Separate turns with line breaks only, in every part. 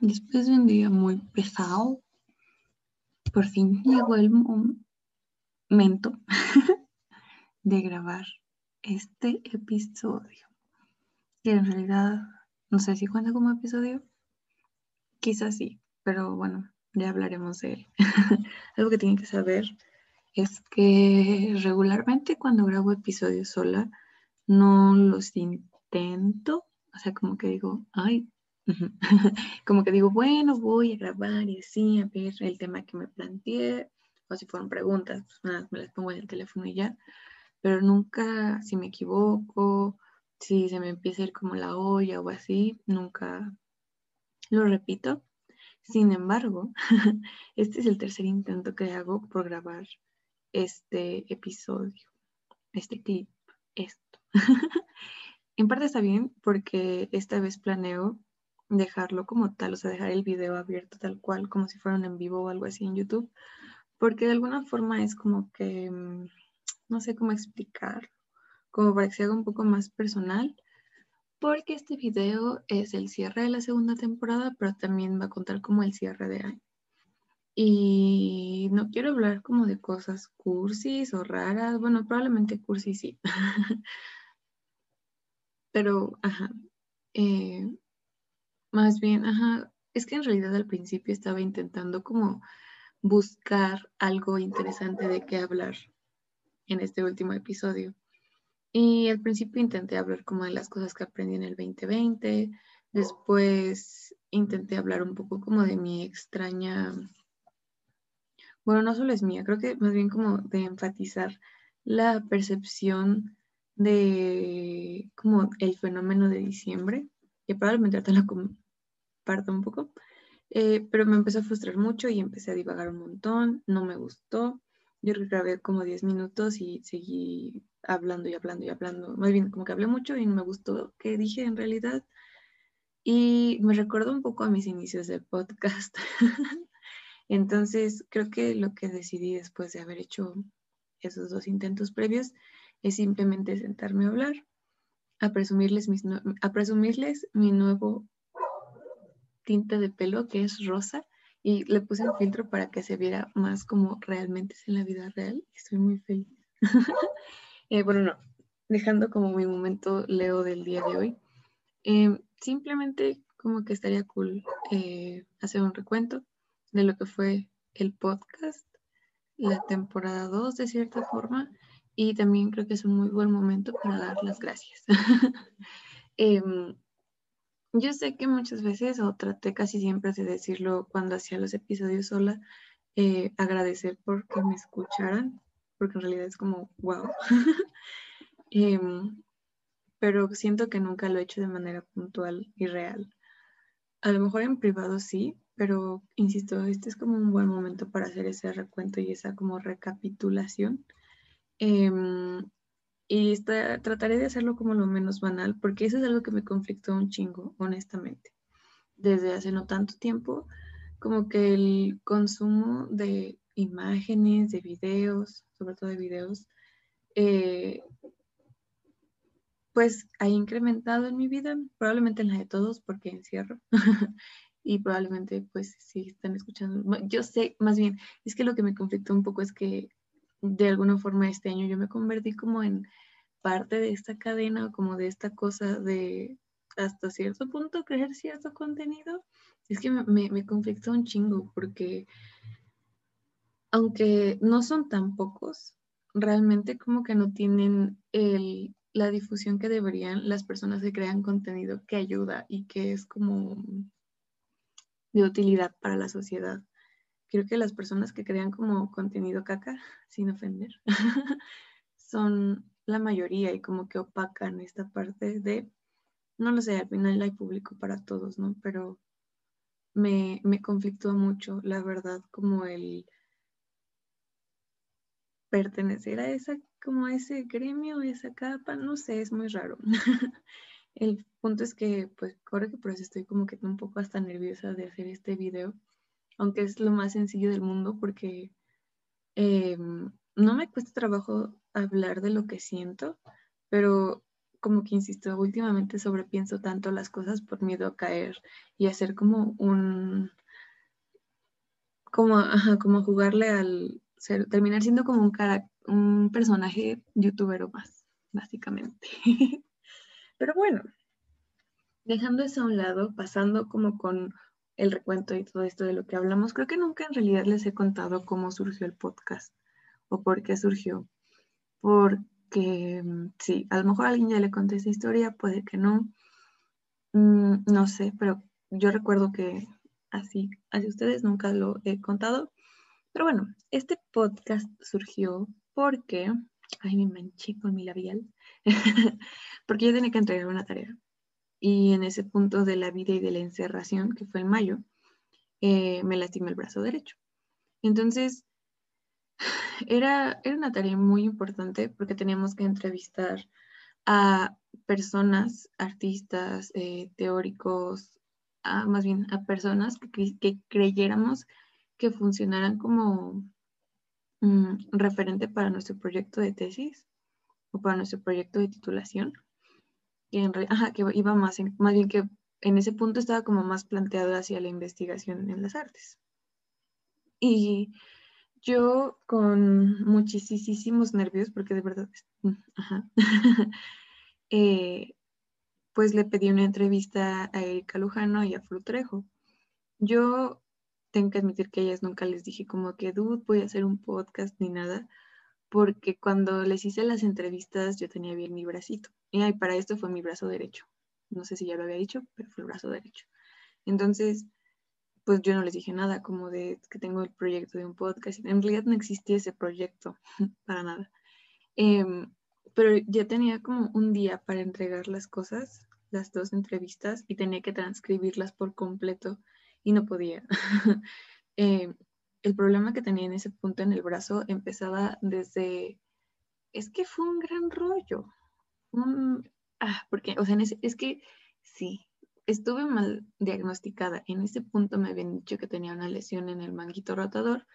Después de un día muy pesado, por fin llegó el momento de grabar este episodio. Que en realidad, no sé si cuenta como episodio. Quizás sí, pero bueno, ya hablaremos de él. Algo que tienen que saber es que regularmente cuando grabo episodios sola, no los intento. O sea, como que digo, ay, Como que digo, bueno, voy a grabar y así, a ver el tema que me planteé, o si fueron preguntas, pues nada, me las pongo en el teléfono y ya, pero nunca, si me equivoco, si se me empieza a ir como la olla o así, nunca lo repito. Sin embargo, este es el tercer intento que hago por grabar este episodio, este clip, esto. en parte está bien porque esta vez planeo dejarlo como tal, o sea, dejar el video abierto tal cual, como si fuera en vivo o algo así en YouTube, porque de alguna forma es como que, mm, no sé cómo explicar, como para que se haga un poco más personal, porque este video es el cierre de la segunda temporada, pero también va a contar como el cierre de año. Y no quiero hablar como de cosas cursis o raras, bueno, probablemente cursis sí. pero, ajá, eh, más bien, ajá, es que en realidad al principio estaba intentando como buscar algo interesante de qué hablar en este último episodio. Y al principio intenté hablar como de las cosas que aprendí en el 2020, después intenté hablar un poco como de mi extraña, bueno, no solo es mía, creo que más bien como de enfatizar la percepción de como el fenómeno de diciembre, que probablemente ahorita la, parto un poco, eh, pero me empezó a frustrar mucho y empecé a divagar un montón, no me gustó. Yo grabé como 10 minutos y seguí hablando y hablando y hablando. Más bien, como que hablé mucho y no me gustó que dije en realidad. Y me recuerdo un poco a mis inicios del podcast. Entonces, creo que lo que decidí después de haber hecho esos dos intentos previos es simplemente sentarme a hablar, a presumirles, mis a presumirles mi nuevo tinta de pelo que es rosa y le puse un filtro para que se viera más como realmente es en la vida real. Estoy muy feliz. Eh, bueno, no, dejando como mi momento leo del día de hoy. Eh, simplemente como que estaría cool eh, hacer un recuento de lo que fue el podcast, la temporada 2 de cierta forma, y también creo que es un muy buen momento para dar las gracias. Em, yo sé que muchas veces, o traté casi siempre de decirlo cuando hacía los episodios sola, eh, agradecer porque me escucharan, porque en realidad es como, wow. Em, pero siento que nunca lo he hecho de manera puntual y real. A lo mejor en privado sí, pero insisto, este es como un buen momento para hacer ese recuento y esa como recapitulación. Em, y trataré de hacerlo como lo menos banal, porque eso es algo que me conflictó un chingo, honestamente. Desde hace no tanto tiempo, como que el consumo de imágenes, de videos, sobre todo de videos, eh, pues ha incrementado en mi vida, probablemente en la de todos, porque encierro. y probablemente, pues, si están escuchando, yo sé, más bien, es que lo que me conflictó un poco es que de alguna forma este año yo me convertí como en parte de esta cadena o como de esta cosa de hasta cierto punto creer cierto contenido, es que me, me, conflictó un chingo porque aunque no son tan pocos, realmente como que no tienen el, la difusión que deberían las personas que crean contenido que ayuda y que es como de utilidad para la sociedad creo que las personas que crean como contenido caca, sin ofender, son la mayoría y como que opacan esta parte de, no lo sé, al final hay público para todos, ¿no? Pero me, me conflictúa mucho, la verdad, como el pertenecer a esa, como a ese gremio, esa capa, no sé, es muy raro. el punto es que, pues, ahora que por eso estoy como que un poco hasta nerviosa de hacer este video aunque es lo más sencillo del mundo porque em, no me cuesta trabajo hablar de lo que siento, pero como que insisto, últimamente sobrepienso tanto las cosas por miedo a caer y hacer como un, como, como jugarle al ser, terminar siendo como un, un personaje youtuber o más, básicamente. Pero bueno, dejando eso a un lado, pasando como con el recuento y todo esto de lo que hablamos, creo que nunca en realidad les he contado cómo surgió el podcast o por qué surgió. Porque mm, sí, a lo mejor alguien ya le conté esa historia, puede que no. Mm, no sé, pero yo recuerdo que así, así ustedes nunca lo he contado. Pero bueno, este podcast surgió porque, ay, me manché con mi labial, porque yo tenía que entregar una tarea y en ese punto de la vida y de la encerración, que fue en mayo, eh, me lastimé el brazo derecho. Entonces, era, era una tarea muy importante porque teníamos que entrevistar a personas, artistas, eh, teóricos, más bien a personas que, creyéramos que funcionaran como mm, referente para nuestro proyecto de tesis o para nuestro proyecto de titulación que, que iba más, más bien que en ese punto estaba como más planteado hacia la investigación en las artes. Y yo con muchísimos nervios, porque de verdad, mm, ajá, eh, pues le pedí una entrevista a Erika Lujano y a Flutrejo. Yo tengo que admitir que a ellas nunca les dije como que, dude, voy a hacer un podcast ni nada, porque cuando les hice las entrevistas yo tenía bien mi bracito. Y para esto fue mi brazo derecho. No sé si ya lo había dicho, pero fue el brazo derecho. Entonces, pues yo no les dije nada como de que tengo el proyecto de un podcast. En realidad no existía ese proyecto para nada. Em, pero ya tenía como un día para entregar las cosas, las dos entrevistas, y tenía que transcribirlas por completo y no podía. Em, el problema que tenía en ese punto en el brazo empezaba desde, es que fue un gran rollo. ah, porque, o sea, es que sí, estuve mal diagnosticada. En ese punto me habían dicho que tenía una lesión en el manguito rotador,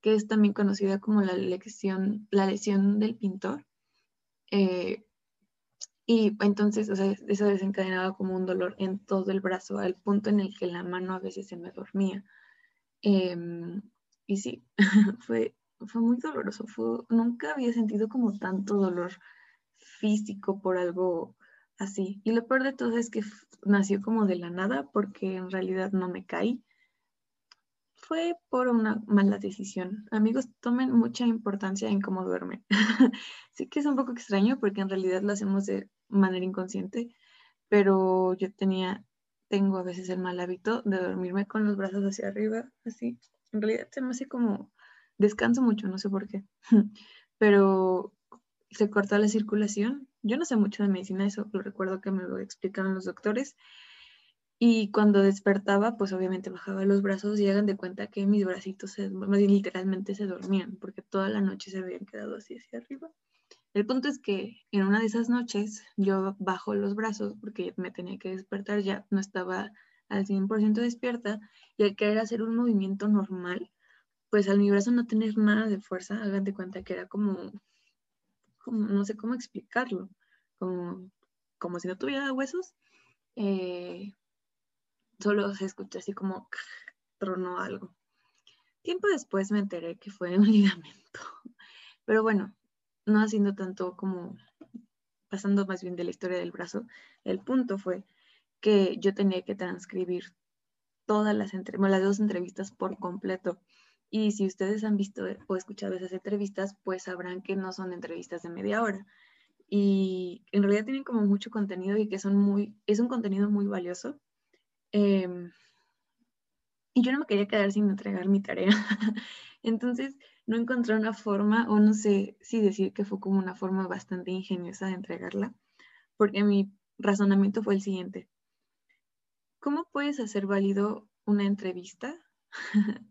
que es también conocida como la lesión, la lesión del pintor. Eh, y entonces, o sea, eso desencadenaba como un dolor en todo el brazo, al punto en el que la mano a veces se me dormía. Em, y sí, fue, fue muy doloroso. Nunca había sentido como tanto dolor físico por algo así. Y lo peor de todo es que nació como de la nada porque en realidad no me caí. Fue por una mala decisión. Amigos, tomen mucha importancia en cómo duermen. sí que es un poco extraño porque en realidad lo hacemos de manera inconsciente, pero yo tenía, tengo a veces el mal hábito de dormirme con los brazos hacia arriba, así, en realidad se me hace como, descanso mucho, no sé por qué, pero se corta la circulación. Yo no sé mucho de medicina, eso lo recuerdo que me lo explicaron los doctores. Y cuando despertaba, pues obviamente bajaba los brazos y hagan de cuenta que mis bracitos se, literalmente se dormían, porque toda la noche se habían quedado así hacia arriba. El punto es que en una de esas noches yo bajo los brazos porque me tenía que despertar, ya no estaba al 100% despierta y al querer hacer un movimiento normal, pues al mi brazo no tener nada de fuerza, hagan de cuenta que era como, como no sé cómo explicarlo, como, como si no tuviera huesos, eh, solo se escucha así como tronó algo. Tiempo después me enteré que fue un ligamento, pero bueno, no haciendo tanto como pasando más bien de la historia del brazo, el punto fue que yo tenía que transcribir todas las, las dos entrevistas por completo. Y si ustedes han visto o escuchado esas entrevistas, pues sabrán que no son entrevistas de media hora. Y en realidad tienen como mucho contenido y que son muy, es un contenido muy valioso. Em, y yo no me quería quedar sin entregar mi tarea. Entonces no encontré una forma, o no sé si decir que fue como una forma bastante ingeniosa de entregarla, porque mi razonamiento fue el siguiente. ¿Cómo puedes hacer válido una entrevista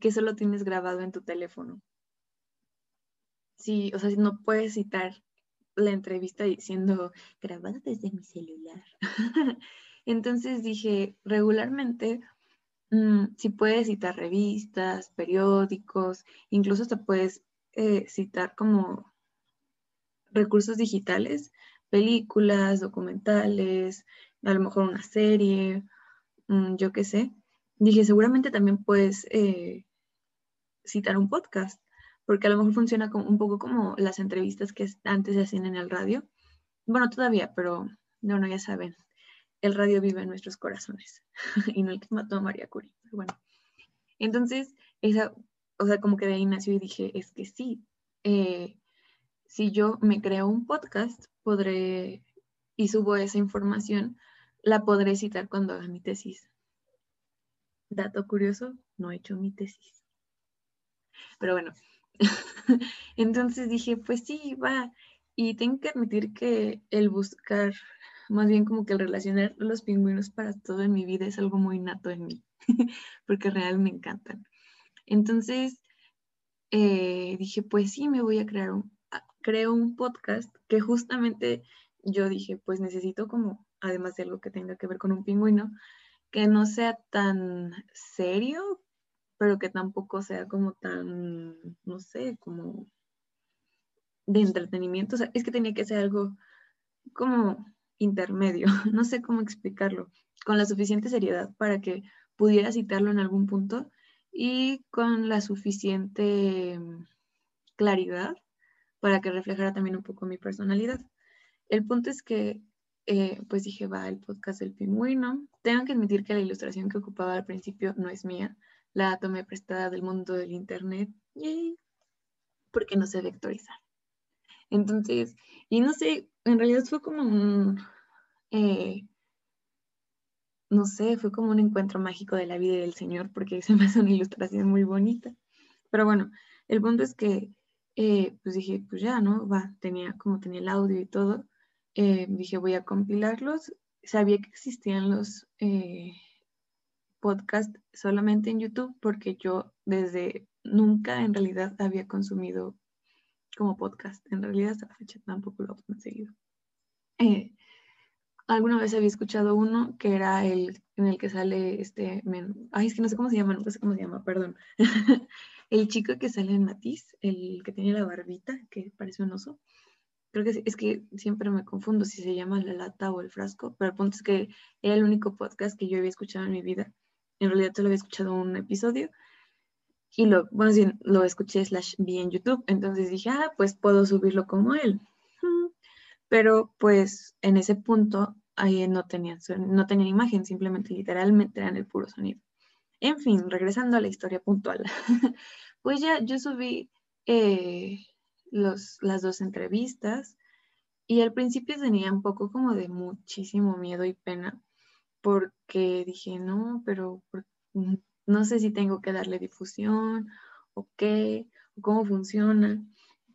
que solo tienes grabado en tu teléfono? Sí, o sea, no puedes citar la entrevista diciendo grabada desde mi celular. Entonces dije, regularmente, mm, si puedes citar revistas, periódicos, incluso te puedes eh, citar como recursos digitales, películas, documentales, a lo mejor una serie, mm, yo qué sé. Dije, seguramente también puedes eh, citar un podcast, porque a lo mejor funciona como, un poco como las entrevistas que antes se hacían en el radio. Bueno, todavía, pero no, no, ya saben, el radio vive en nuestros corazones y no el que mató a María Curie. bueno, entonces, esa, o sea, como que de ahí nació y dije, es que sí, eh, si yo me creo un podcast, podré y subo esa información, la podré citar cuando haga mi tesis. Dato curioso, no he hecho mi tesis. Pero bueno, entonces dije, pues sí, va. Y tengo que admitir que el buscar, más bien como que el relacionar los pingüinos para todo en mi vida es algo muy nato en mí, porque real me encantan. Entonces eh, dije, pues sí, me voy a crear un, creo un podcast que justamente yo dije, pues necesito como, además de algo que tenga que ver con un pingüino, que no sea tan serio, pero que tampoco sea como tan, no sé, como de entretenimiento. O sea, es que tenía que ser algo como intermedio, no sé cómo explicarlo, con la suficiente seriedad para que pudiera citarlo en algún punto y con la suficiente claridad para que reflejara también un poco mi personalidad. El punto es que, eh, pues dije, va, el podcast del pingüino. Tengo que admitir que la ilustración que ocupaba al principio no es mía, la tomé prestada del mundo del internet, porque no sé vectorizar. Entonces, y no sé, en realidad fue como un, eh, no sé, fue como un encuentro mágico de la vida del Señor, porque se me hace una ilustración muy bonita. Pero bueno, el punto es que eh, pues dije, pues ya, ¿no? Va, tenía como tenía el audio y todo. Eh, dije, voy a compilarlos. Sabía que existían los eh, podcasts solamente en YouTube porque yo desde nunca en realidad había consumido como podcast. En realidad hasta la fecha tampoco lo he conseguido. alguna vez había escuchado uno que era el en el que sale este, ay, es que no sé cómo se llama, no sé cómo se llama, perdón. El chico que sale en Matiz, el que tiene la barbita, que parece un oso. Creo que es, que siempre me confundo si se llama la lata o el frasco, pero el punto es que era el único podcast que yo había escuchado en mi vida. En realidad solo había escuchado un episodio y lo, bueno, sí, lo escuché slash vi en YouTube, entonces dije, ah, pues puedo subirlo como él. Pero pues en ese punto no tenían, no tenían imagen, simplemente literalmente eran el puro sonido. En fin, regresando a la historia puntual, pues ya yo subí eh, los, las dos entrevistas y al principio tenía un poco como de muchísimo miedo y pena porque dije, no, pero no sé si tengo que darle difusión o qué, o cómo funciona,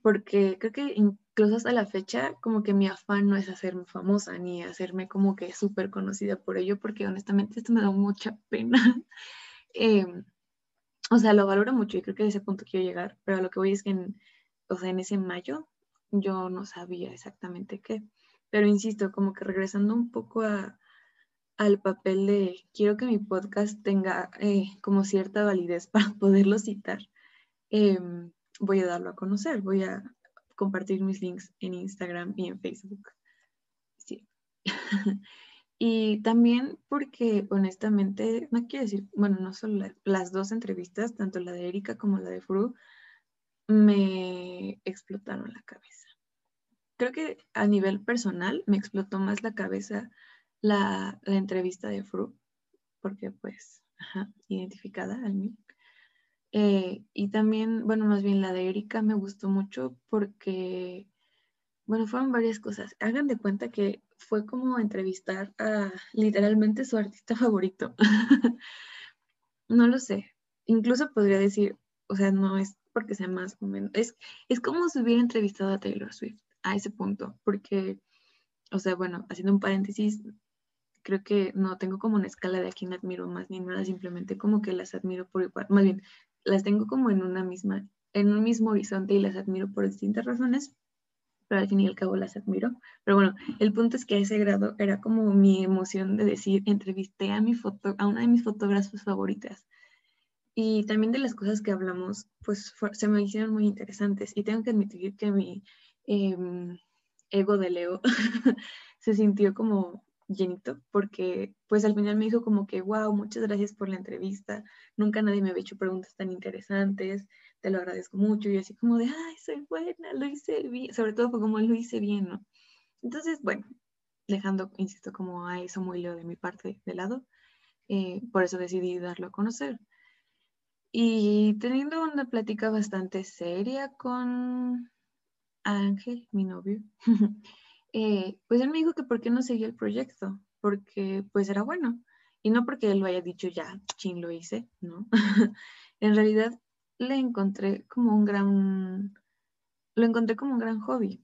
porque creo que incluso hasta la fecha como que mi afán no es hacerme famosa ni hacerme como que súper conocida por ello, porque honestamente esto me da mucha pena. Em, o sea, lo valoro mucho y creo que a ese punto quiero llegar, pero lo que voy es que en, o sea, en ese mayo yo no sabía exactamente qué. Pero insisto, como que regresando un poco al papel de quiero que mi podcast tenga eh, como cierta validez para poderlo citar, em, voy a darlo a conocer, voy a compartir mis links en Instagram y en Facebook. Sí. Y también porque honestamente, no quiero decir, bueno, no solo las dos entrevistas, tanto la de Erika como la de Fru, me explotaron la cabeza. Creo que a nivel personal me explotó más la cabeza la, entrevista de Fru, porque pues, identificada al mí. Eh, y también, bueno, más bien la de Erika me gustó mucho porque, bueno, fueron varias cosas. Hagan de cuenta que fue como entrevistar a literalmente su artista favorito. no lo sé. Incluso podría decir, o sea, no es porque sea más o menos, es, es como si hubiera entrevistado a Taylor Swift a ese punto, porque, o sea, bueno, haciendo un paréntesis, creo que no tengo como una escala de a quién admiro más ni nada, simplemente como que las admiro por igual, más bien, las tengo como en una misma, en un mismo horizonte y las admiro por distintas razones, pero al fin y al cabo las admiro. Pero bueno, el punto es que a ese grado era como mi emoción de decir, entrevisté a, mi foto, a una de mis fotógrafas favoritas. Y también de las cosas que hablamos, pues se me hicieron muy interesantes. Y tengo que admitir que mi, em, ego de Leo se sintió como llenito porque pues al final me dijo como que, wow, muchas gracias por la entrevista, nunca nadie me había hecho preguntas tan interesantes, te lo agradezco mucho y así como de, ay, soy buena, lo hice bien, sobre todo porque como lo hice bien, ¿no? Entonces, bueno, dejando, insisto, como a eso muy leo de mi parte de lado, eh, por eso decidí darlo a conocer. Y teniendo una plática bastante seria con Ángel, mi novio, eh, pues él me dijo que por qué no seguía el proyecto, porque pues era bueno. Y no porque él lo haya dicho ya, chin, lo hice, ¿no? en realidad le encontré como un gran, lo encontré como un gran hobby,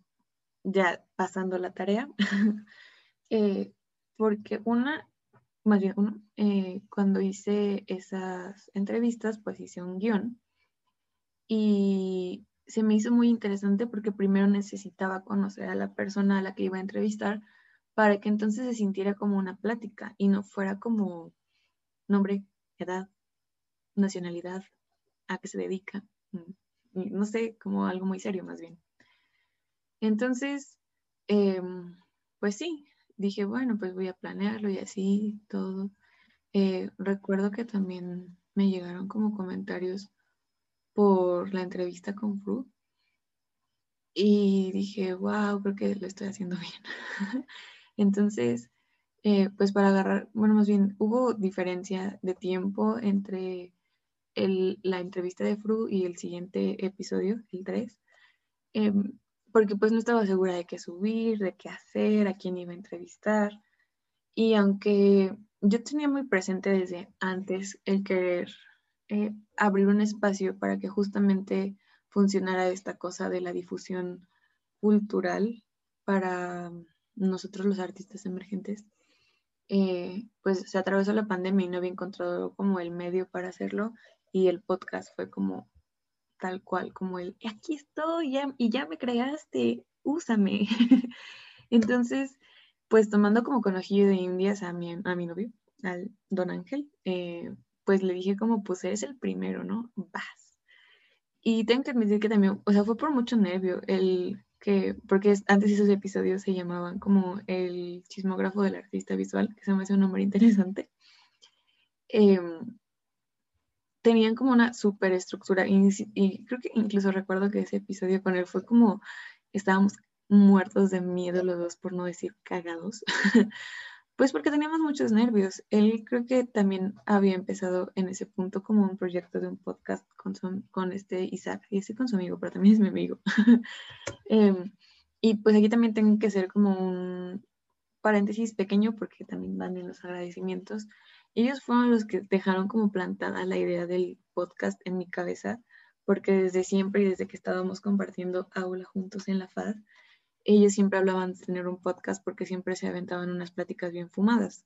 ya pasando la tarea, eh, porque una, más bien eh, cuando hice esas entrevistas, pues hice un guion y se me hizo muy interesante porque primero necesitaba conocer a la persona a la que iba a entrevistar para que entonces se sintiera como una plática y no fuera como nombre, edad, nacionalidad, a qué se dedica, mm, no sé, como algo muy serio más bien. Entonces, em, pues sí, dije, bueno, pues voy a planearlo y así todo. Eh, recuerdo que también me llegaron como comentarios por la entrevista con Fru y dije, wow, creo que lo estoy haciendo bien. Entonces, eh, pues para agarrar, bueno, más bien hubo diferencia de tiempo entre el, la entrevista de Fru y el siguiente episodio, el 3, em, porque pues no estaba segura de qué subir, de qué hacer, a quién iba a entrevistar. Y aunque yo tenía muy presente desde antes el querer eh, abrir un espacio para que justamente funcionara esta cosa de la difusión cultural para nosotros los artistas emergentes, eh, pues se atravesó la pandemia y no había encontrado como el medio para hacerlo y el podcast fue como tal cual, como el, aquí estoy y ya me creaste, úsame. Entonces, pues tomando como conojillo de indias a mi, a mi novio, al don Ángel, eh, pues le dije como, pues eres el primero, ¿no? Vas. Y tengo que admitir que también, o sea, fue por mucho nervio, el que, porque antes esos episodios se llamaban como el chismógrafo del artista visual, que se me hace un nombre interesante. Em, tenían como una superestructura y, y creo que incluso recuerdo que ese episodio con él fue como estábamos muertos de miedo los dos, por no decir cagados, pues porque teníamos muchos nervios. Él creo que también había empezado en ese punto como un proyecto de un podcast con, con este Isaac, y ese con su amigo, pero también es mi amigo. Em, y pues aquí también tengo que ser como un paréntesis pequeño porque también van en los agradecimientos ellos fueron los que dejaron como plantada la idea del podcast en mi cabeza, porque desde siempre y desde que estábamos compartiendo aula juntos en la FAD, ellos siempre hablaban de tener un podcast porque siempre se aventaban unas pláticas bien fumadas.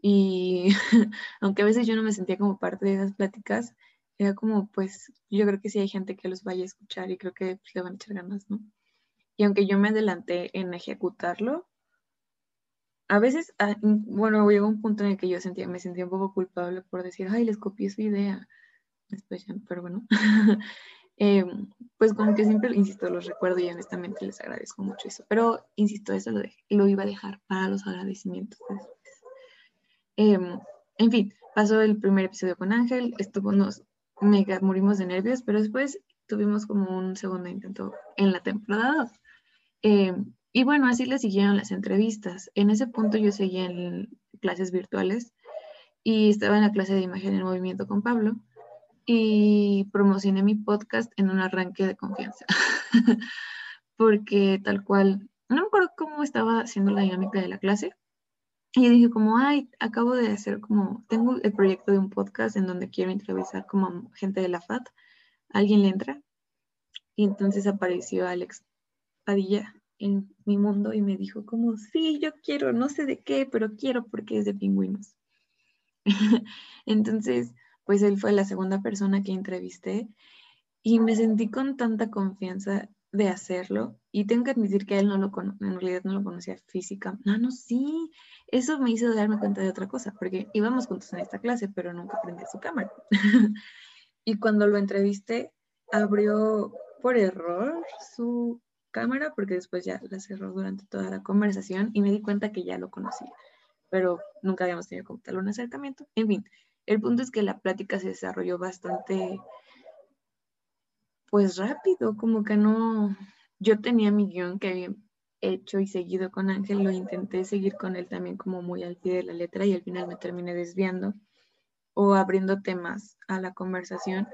Y aunque a veces yo no me sentía como parte de esas pláticas, era como, pues, yo creo que sí hay gente que los vaya a escuchar y creo que pues, le van a echar ganas, ¿no? Y aunque yo me adelanté en ejecutarlo, a veces, ah, bueno, llegó un punto en el que yo sentía, me sentía un poco culpable por decir, ay, les copié su idea. Después ya, pero bueno. Em, pues como que siempre, insisto, los recuerdo y honestamente les agradezco mucho eso. Pero, insisto, eso lo, lo iba a dejar para los agradecimientos em, en fin, pasó el primer episodio con Ángel, estuvo, nos mega morimos de nervios, pero después tuvimos como un segundo intento en la temporada 2. Y bueno, así le siguieron las entrevistas. En ese punto yo seguía en clases virtuales y estaba en la clase de imagen en movimiento con Pablo y promocioné mi podcast en un arranque de confianza. Porque tal cual, no me acuerdo cómo estaba haciendo la dinámica de la clase. Y dije como, ay, acabo de hacer como, tengo el proyecto de un podcast en donde quiero entrevistar como gente de la FAT. ¿Alguien le entra? Y entonces apareció Alex Padilla en mi mundo y me dijo como, sí, yo quiero, no sé de qué, pero quiero porque es de pingüinos. Entonces, pues él fue la segunda persona que entrevisté y me sentí con tanta confianza de hacerlo y tengo que admitir que él no lo en realidad no lo conocía física. No, no, sí, eso me hizo darme cuenta de otra cosa, porque íbamos juntos en esta clase, pero nunca prendí su cámara. y cuando lo entrevisté, abrió por error su cámara porque después ya la cerró durante toda la conversación y me di cuenta que ya lo conocía, pero nunca habíamos tenido como tal un acercamiento. En fin, el punto es que la plática se desarrolló bastante, pues rápido, como que no, yo tenía mi guion que había hecho y seguido con Ángel, lo intenté seguir con él también como muy al pie de la letra y al final me terminé desviando o abriendo temas a la conversación.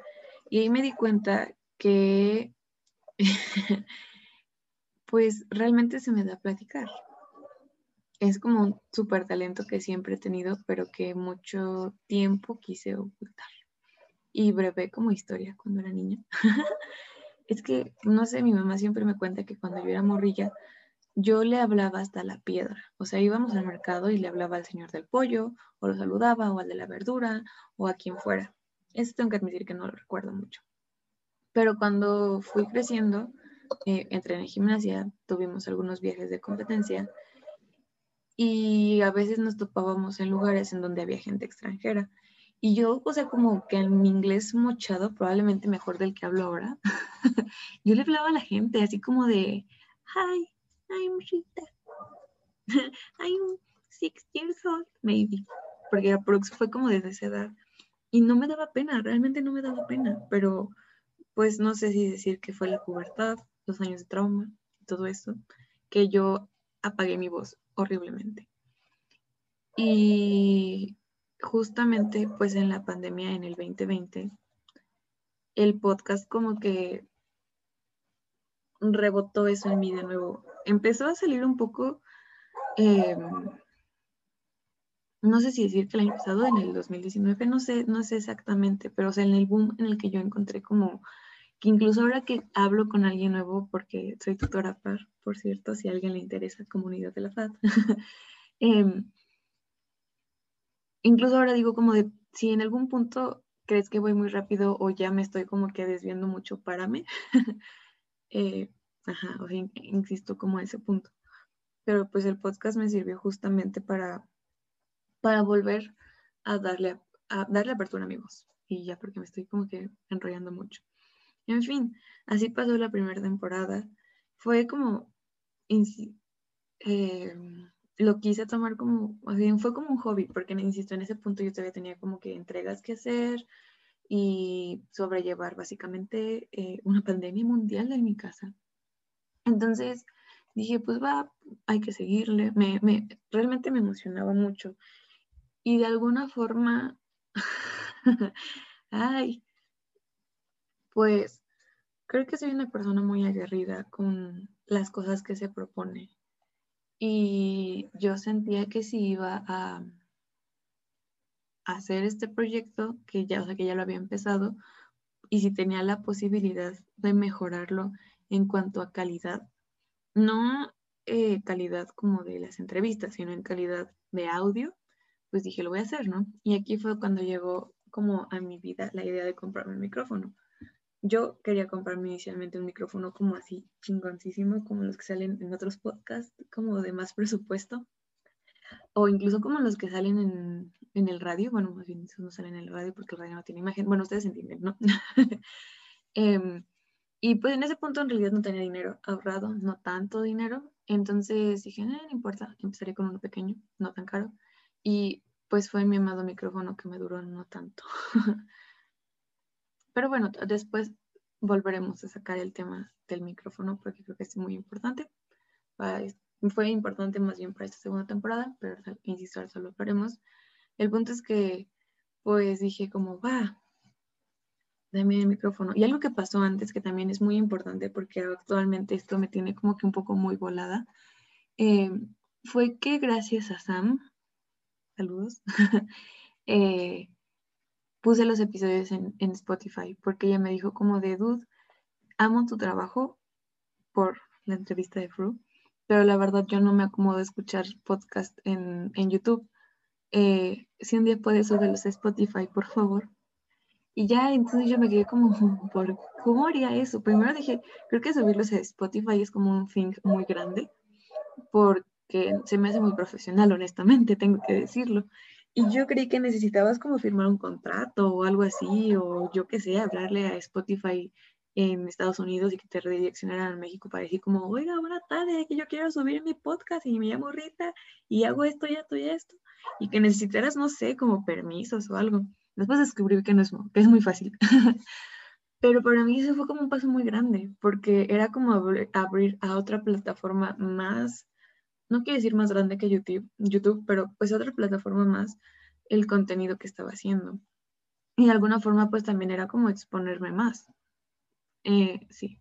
Y ahí me di cuenta que pues realmente se me da platicar. Es como un súper talento que siempre he tenido, pero que mucho tiempo quise ocultar. Y breve como historia cuando era niña. es que, no sé, mi mamá siempre me cuenta que cuando yo era morrilla, yo le hablaba hasta la piedra. O sea, íbamos al mercado y le hablaba al señor del pollo, o lo saludaba, o al de la verdura, o a quien fuera. Eso tengo que admitir que no lo recuerdo mucho. Pero cuando fui creciendo, eh, entré en gimnasia, tuvimos algunos viajes de competencia y a veces nos topábamos en lugares en donde había gente extranjera. Y yo, o sea, como que en mi inglés mochado, probablemente mejor del que hablo ahora, yo le hablaba a la gente así como de, hi, I'm Rita. I'm six years old, maybe. Porque Prox fue como desde esa edad. Y no me daba pena, realmente no me daba pena, pero pues no sé si decir que fue la pubertad, los años de trauma, todo eso, que yo apagué mi voz horriblemente. Y justamente pues en la pandemia en el 2020, el podcast como que rebotó eso en mí de nuevo empezó a salir un poco, em, no sé si decir que el año pasado, en el 2019, no sé, no sé exactamente, pero o sea, en el boom en el que yo encontré como que incluso ahora que hablo con alguien nuevo, porque soy tutora PAR, por cierto, si a alguien le interesa, comunidad de la FAD, em, incluso ahora digo como de, si en algún punto crees que voy muy rápido o ya me estoy como que desviando mucho, párame. eh, Ajá, o sea, insisto como a ese punto. Pero pues el podcast me sirvió justamente para, para volver a darle, a darle apertura a mi voz. Y ya porque me estoy como que enrollando mucho. En fin, así pasó la primera temporada. Fue como, eh, lo quise tomar como, fue como un hobby, porque insisto, en ese punto yo todavía tenía como que entregas que hacer y sobrellevar básicamente eh, una pandemia mundial en mi casa. Entonces dije, pues va, hay que seguirle. Me, realmente me emocionaba mucho. Y de alguna forma, ay, pues creo que soy una persona muy aguerrida con las cosas que se propone. Y yo sentía que si iba a hacer este proyecto, que ya, o sea, que ya lo había empezado, y si tenía la posibilidad de mejorarlo en cuanto a calidad, no eh, calidad como de las entrevistas, sino en calidad de audio, pues dije, lo voy a hacer, ¿no? Y aquí fue cuando llegó como a mi vida la idea de comprarme un micrófono. Yo quería comprarme inicialmente un micrófono como así, chingoncísimo, como los que salen en otros podcasts, como de más presupuesto, o incluso como los que salen en, en el radio, bueno, más bien esos no salen en el radio porque el radio no tiene imagen, bueno, ustedes entienden, ¿no? eh, y pues en ese punto en realidad no tenía dinero ahorrado, no tanto dinero. Entonces dije, no, no importa, empezaré con uno pequeño, no tan caro. Y pues fue mi amado micrófono que me duró no tanto. Pero bueno, después volveremos a sacar el tema del micrófono porque creo que es muy importante. Fue importante más bien para esta segunda temporada, pero insisto, solo lo haremos. El punto es que pues dije como, va, Dame el micrófono. Y algo que pasó antes, que también es muy importante porque actualmente esto me tiene como que un poco muy volada, eh, fue que gracias a Sam, saludos, eh, puse los episodios en, en, Spotify porque ella me dijo como de, dude, amo tu trabajo por la entrevista de Fru, pero la verdad yo no me acomodo a escuchar podcast en, en YouTube. Eh, si un día puedes subirlos a Spotify, por favor. Y ya entonces yo me quedé como, ¿por cómo haría eso? Primero dije, creo que subirlos a Spotify es como un thing muy grande, porque se me hace muy profesional, honestamente, tengo que decirlo. Y yo creí que necesitabas como firmar un contrato o algo así, o yo qué sé, hablarle a Spotify en Estados Unidos y que te redireccionaran a México para decir como, oiga, buena tarde, que yo quiero subir mi podcast y me llamo Rita y hago esto y esto y esto, y que necesitaras, no sé, como permisos o algo. Después descubrí que no es, que es muy fácil. Pero para mí eso fue como un paso muy grande, porque era como abrir, a otra plataforma más, no quiero decir más grande que YouTube, YouTube, pero pues otra plataforma más el contenido que estaba haciendo. Y de alguna forma pues también era como exponerme más. Eh, sí.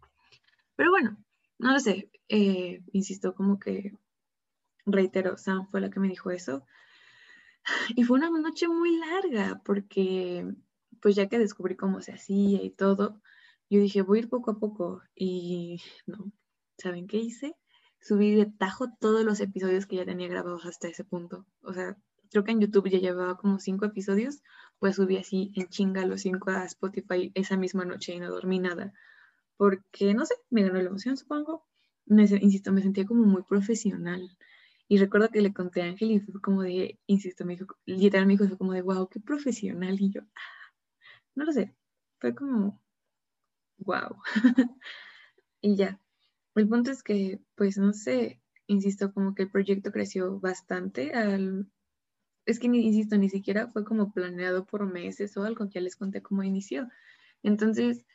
Pero bueno, no lo sé. Eh, insisto, como que reitero, Sam fue la que me dijo eso. Y fue una noche muy larga porque pues ya que descubrí cómo se hacía y todo, yo dije, voy a ir poco a poco. Y no, ¿saben qué hice? Subí de tajo todos los episodios que ya tenía grabados hasta ese punto. O sea, creo que en YouTube ya llevaba como cinco episodios, pues subí así en chinga los cinco a Spotify esa misma noche y no dormí nada. Porque, no sé, me ganó la emoción, supongo. insisto, me sentía como muy profesional. Y recuerdo que le conté a Ángel y fue como de, insisto, me dijo, literal me dijo, fue como de, wow, qué profesional. Y yo, ah, no lo sé, fue como, wow. y ya. El punto es que, pues, no sé, insisto, como que el proyecto creció bastante. Es que, insisto, ni siquiera fue como planeado por meses o algo, ya les conté cómo inició. Entonces,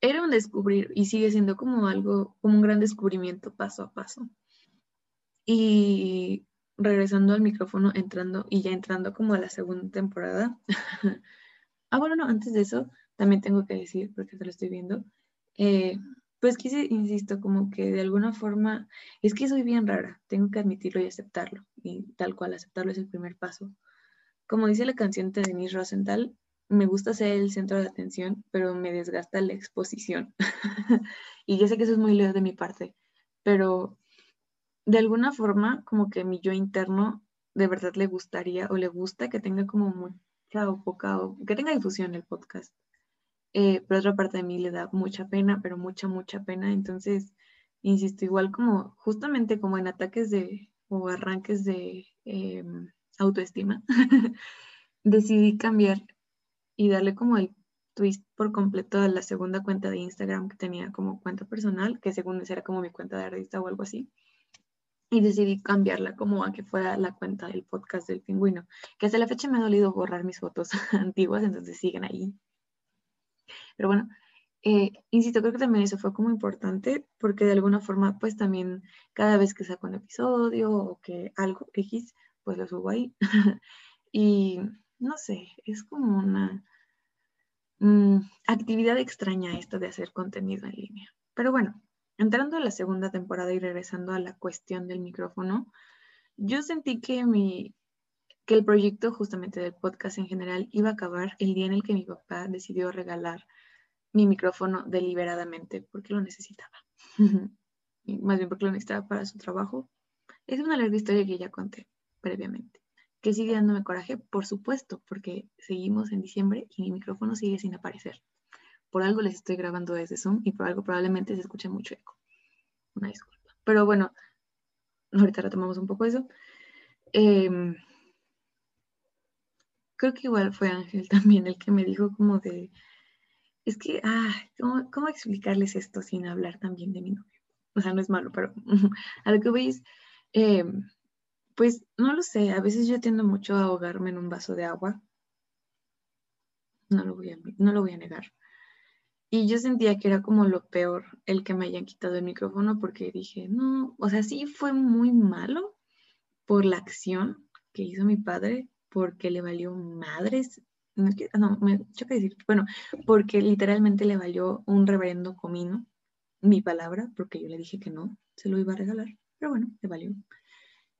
era un descubrir y sigue siendo como algo, como un gran descubrimiento paso a paso. Y regresando al micrófono, entrando y ya entrando como a la segunda temporada. ah, bueno, no, antes de eso, también tengo que decir, porque te lo estoy viendo, eh, pues quise, insisto, como que de alguna forma, es que soy bien rara, tengo que admitirlo y aceptarlo, y tal cual, aceptarlo es el primer paso. Como dice la canción de Denise Rosenthal, me gusta ser el centro de atención, pero me desgasta la exposición. y yo sé que eso es muy lejos de mi parte, pero de alguna forma, como que mi yo interno de verdad le gustaría o le gusta que tenga como mucha o poca, o que tenga difusión el podcast. Eh, pero otra parte de mí le da mucha pena, pero mucha, mucha pena. Entonces, insisto, igual como justamente como en ataques de o arranques de em, autoestima, decidí cambiar y darle como el twist por completo a la segunda cuenta de Instagram que tenía como cuenta personal, que según era como mi cuenta de artista o algo así. Y decidí cambiarla como a que fuera la cuenta del podcast del pingüino, que hasta la fecha me ha dolido borrar mis fotos antiguas, entonces siguen ahí. Pero bueno, eh, insisto, creo que también eso fue como importante porque de alguna forma pues también cada vez que saco un episodio o que algo X, pues lo subo ahí. y no sé, es como una mm, actividad extraña esta de hacer contenido en línea. Pero bueno, entrando a la segunda temporada y regresando a la cuestión del micrófono, yo sentí que mi que el proyecto justamente del podcast en general iba a acabar el día en el que mi papá decidió regalar mi micrófono deliberadamente porque lo necesitaba. más bien porque lo necesitaba para su trabajo. Es una larga historia que ya conté previamente que sigue dándome coraje, por supuesto, porque seguimos en diciembre y mi micrófono sigue sin aparecer. Por algo les estoy grabando desde Zoom y por algo probablemente se escuche mucho eco. Una disculpa. Pero bueno, ahorita retomamos un poco eso. Em, creo que igual fue Ángel también el que me dijo como de, es que, ah, ¿cómo, explicarles esto sin hablar también de mi novio? O sea, no es malo, pero a lo que veis, eh, pues no lo sé, a veces yo tiendo mucho a ahogarme en un vaso de agua. No lo voy a, no lo voy a negar. Y yo sentía que era como lo peor el que me hayan quitado el micrófono porque dije, no, o sea, sí fue muy malo por la acción que hizo mi padre, porque le valió madres, no, no me choca decir, bueno, porque literalmente le valió un reverendo comino mi palabra, porque yo le dije que no, se lo iba a regalar, pero bueno, le valió.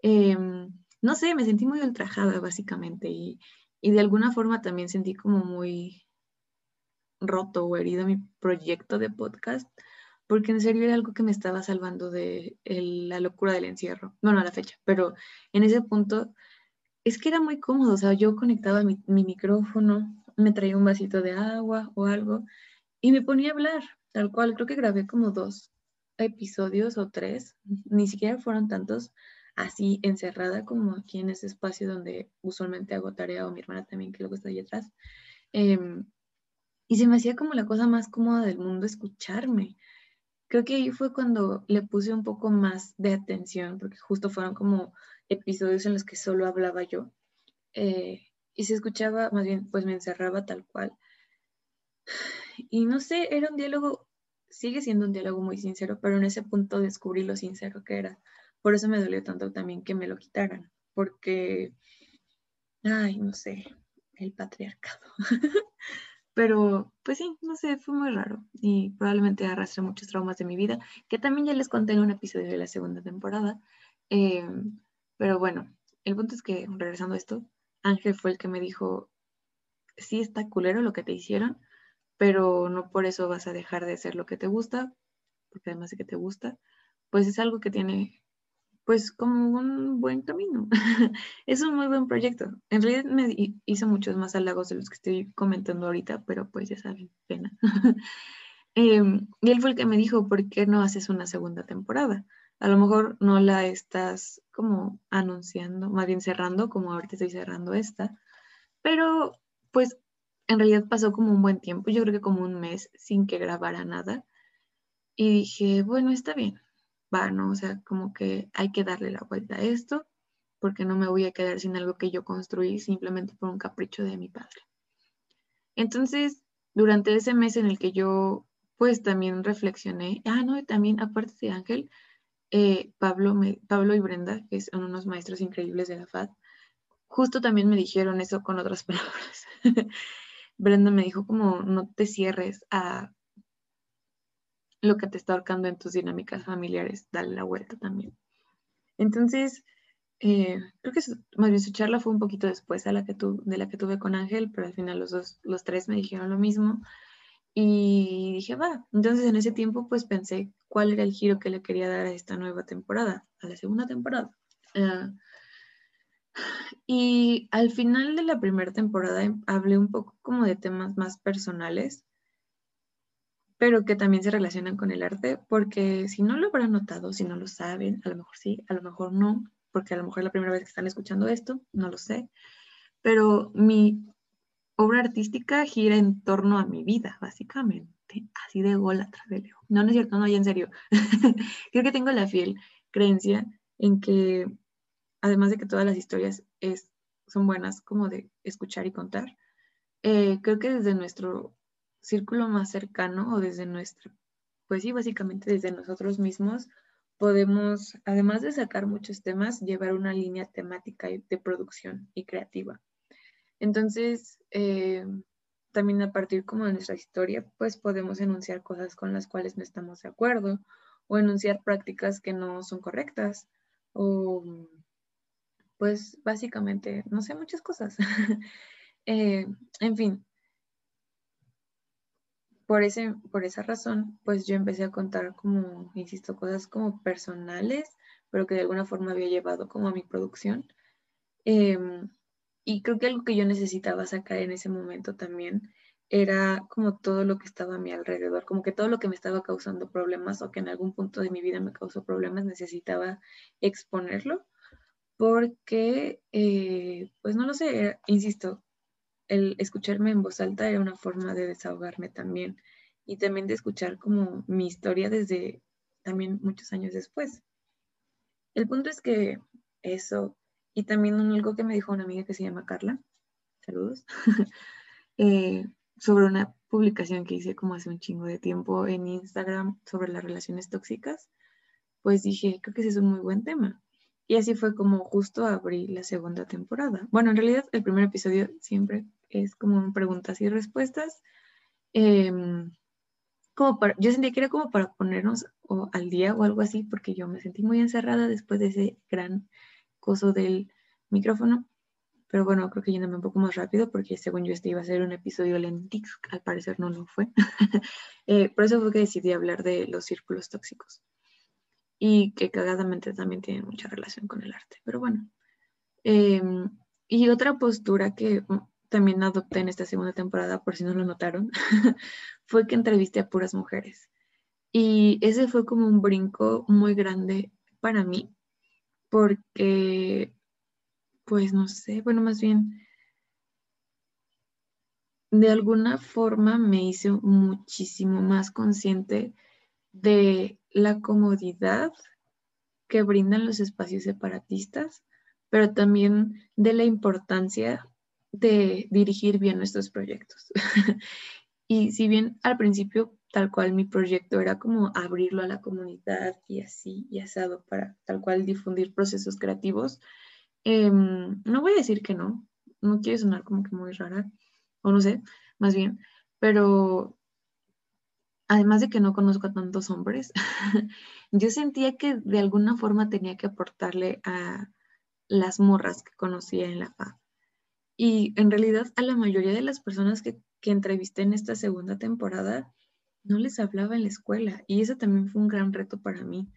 Em, no sé, me sentí muy ultrajada básicamente y, de alguna forma también sentí como muy roto o herido mi proyecto de podcast, porque en serio era algo que me estaba salvando de la locura del encierro. Bueno, a la fecha, pero en ese punto es que era muy cómodo, o sea, yo conectaba mi, mi micrófono, me traía un vasito de agua o algo y me ponía a hablar, tal cual. Creo que grabé como dos episodios o tres, ni siquiera fueron tantos, así encerrada como aquí en ese espacio donde usualmente hago tarea o mi hermana también que luego está ahí atrás. Em, Y se me hacía como la cosa más cómoda del mundo escucharme. Creo que ahí fue cuando le puse un poco más de atención, porque justo fueron como episodios en los que solo hablaba yo. Eh, y se escuchaba, más bien, pues me encerraba tal cual. Y no sé, era un diálogo, sigue siendo un diálogo muy sincero, pero en ese punto descubrí lo sincero que era. Por eso me dolió tanto también que me lo quitaran, porque, ay, no sé, el patriarcado. Pero, pues sí, no sé, fue muy raro y probablemente arrastré muchos traumas de mi vida, que también ya les conté en un episodio de la segunda temporada. Em, pero bueno, el punto es que, regresando a esto, Ángel fue el que me dijo, sí está culero lo que te hicieron, pero no por eso vas a dejar de hacer lo que te gusta, porque además de que te gusta, pues es algo que tiene pues como un buen camino. es un muy buen proyecto. En realidad me hizo muchos más halagos de los que estoy comentando ahorita, pero pues ya saben, pena. Em, y él fue el que me dijo, ¿por qué no haces una segunda temporada? A lo mejor no la estás como anunciando, más bien cerrando, como ahorita estoy cerrando esta, pero pues en realidad pasó como un buen tiempo, yo creo que como un mes sin que grabara nada. Y dije, bueno, está bien, va, ¿no? O sea, como que hay que darle la vuelta a esto, porque no me voy a quedar sin algo que yo construí simplemente por un capricho de mi padre. Entonces, durante ese mes en el que yo, pues también reflexioné, ah, no, también aparte de Ángel, eh, Pablo, Pablo y Brenda, que son unos maestros increíbles de la FAD, justo también me dijeron eso con otras palabras. Brenda me dijo como no te cierres a lo que te está ahorcando en tus dinámicas familiares, dale la vuelta también. Entonces, eh, creo que más bien su charla fue un poquito después a la que tu, de la que tuve con Ángel, pero al final los dos, los tres me dijeron lo mismo. Y dije, va, entonces en ese tiempo pues pensé cuál era el giro que le quería dar a esta nueva temporada, a la segunda temporada. Ah, y al final de la primera temporada hablé un poco como de temas más personales, pero que también se relacionan con el arte, porque si no lo habrán notado, si no lo saben, a lo mejor sí, a lo mejor no, porque a lo mejor es la primera vez que están escuchando esto, no lo sé, pero mi obra artística gira en torno a mi vida, básicamente, así de gol de Leo. No, no es cierto, no, ya en serio. Creo que tengo la fiel creencia en que, además de que todas las historias es, son buenas como de escuchar y contar, eh, creo que desde nuestro círculo más cercano o desde nuestro, pues sí, básicamente desde nosotros mismos, podemos, además de sacar muchos temas, llevar una línea temática de producción y creativa. Entonces, eh, también a partir como de nuestra historia, pues podemos enunciar cosas con las cuales no estamos de acuerdo o enunciar prácticas que no son correctas o pues básicamente, no sé, muchas cosas. Eh, en fin, por, ese, por esa razón, pues yo empecé a contar como, insisto, cosas como personales, pero que de alguna forma había llevado como a mi producción. Em, y creo que algo que yo necesitaba sacar en ese momento también era como todo lo que estaba a mi alrededor, como que todo lo que me estaba causando problemas o que en algún punto de mi vida me causó problemas, necesitaba exponerlo, porque, eh, pues no lo sé, insisto, el escucharme en voz alta era una forma de desahogarme también y también de escuchar como mi historia desde también muchos años después. El punto es que eso, y también algo que me dijo una amiga que se llama Carla, saludos, eh, sobre una publicación que hice como hace un chingo de tiempo en Instagram sobre las relaciones tóxicas, pues dije, creo que ese es un muy buen tema. Y así fue como justo abrí la segunda temporada. Bueno, en realidad el primer episodio siempre es como preguntas y respuestas. Em, como para, yo sentía que era como para ponernos al día o algo así, porque yo me sentí muy encerrada después de ese gran coso del micrófono. Pero bueno, creo que yéndome un poco más rápido, porque según yo este iba a ser un episodio lentix, al parecer no lo fue. Eh, por eso fue que decidí hablar de los círculos tóxicos y que cagadamente también tienen mucha relación con el arte. Pero bueno. Em, y otra postura que mm, también adopté en esta segunda temporada, por si no lo notaron, fue que entrevisté a puras mujeres. Y ese fue como un brinco muy grande para mí, porque, pues no sé, bueno, más bien, de alguna forma me hizo muchísimo más consciente de la comodidad que brindan los espacios separatistas, pero también de la importancia de dirigir bien nuestros proyectos. y si bien al principio tal cual mi proyecto era como abrirlo a la comunidad y así, y asado para tal cual difundir procesos creativos, em, no voy a decir que no, no quiero sonar como que muy rara, o no sé, más bien, pero además de que no conozco a tantos hombres, yo sentía que de alguna forma tenía que aportarle a las morras que conocía en la FAD. Y en realidad a la mayoría de las personas que, que entrevisté en esta segunda temporada, no les hablaba en la escuela. Y eso también fue un gran reto para mí,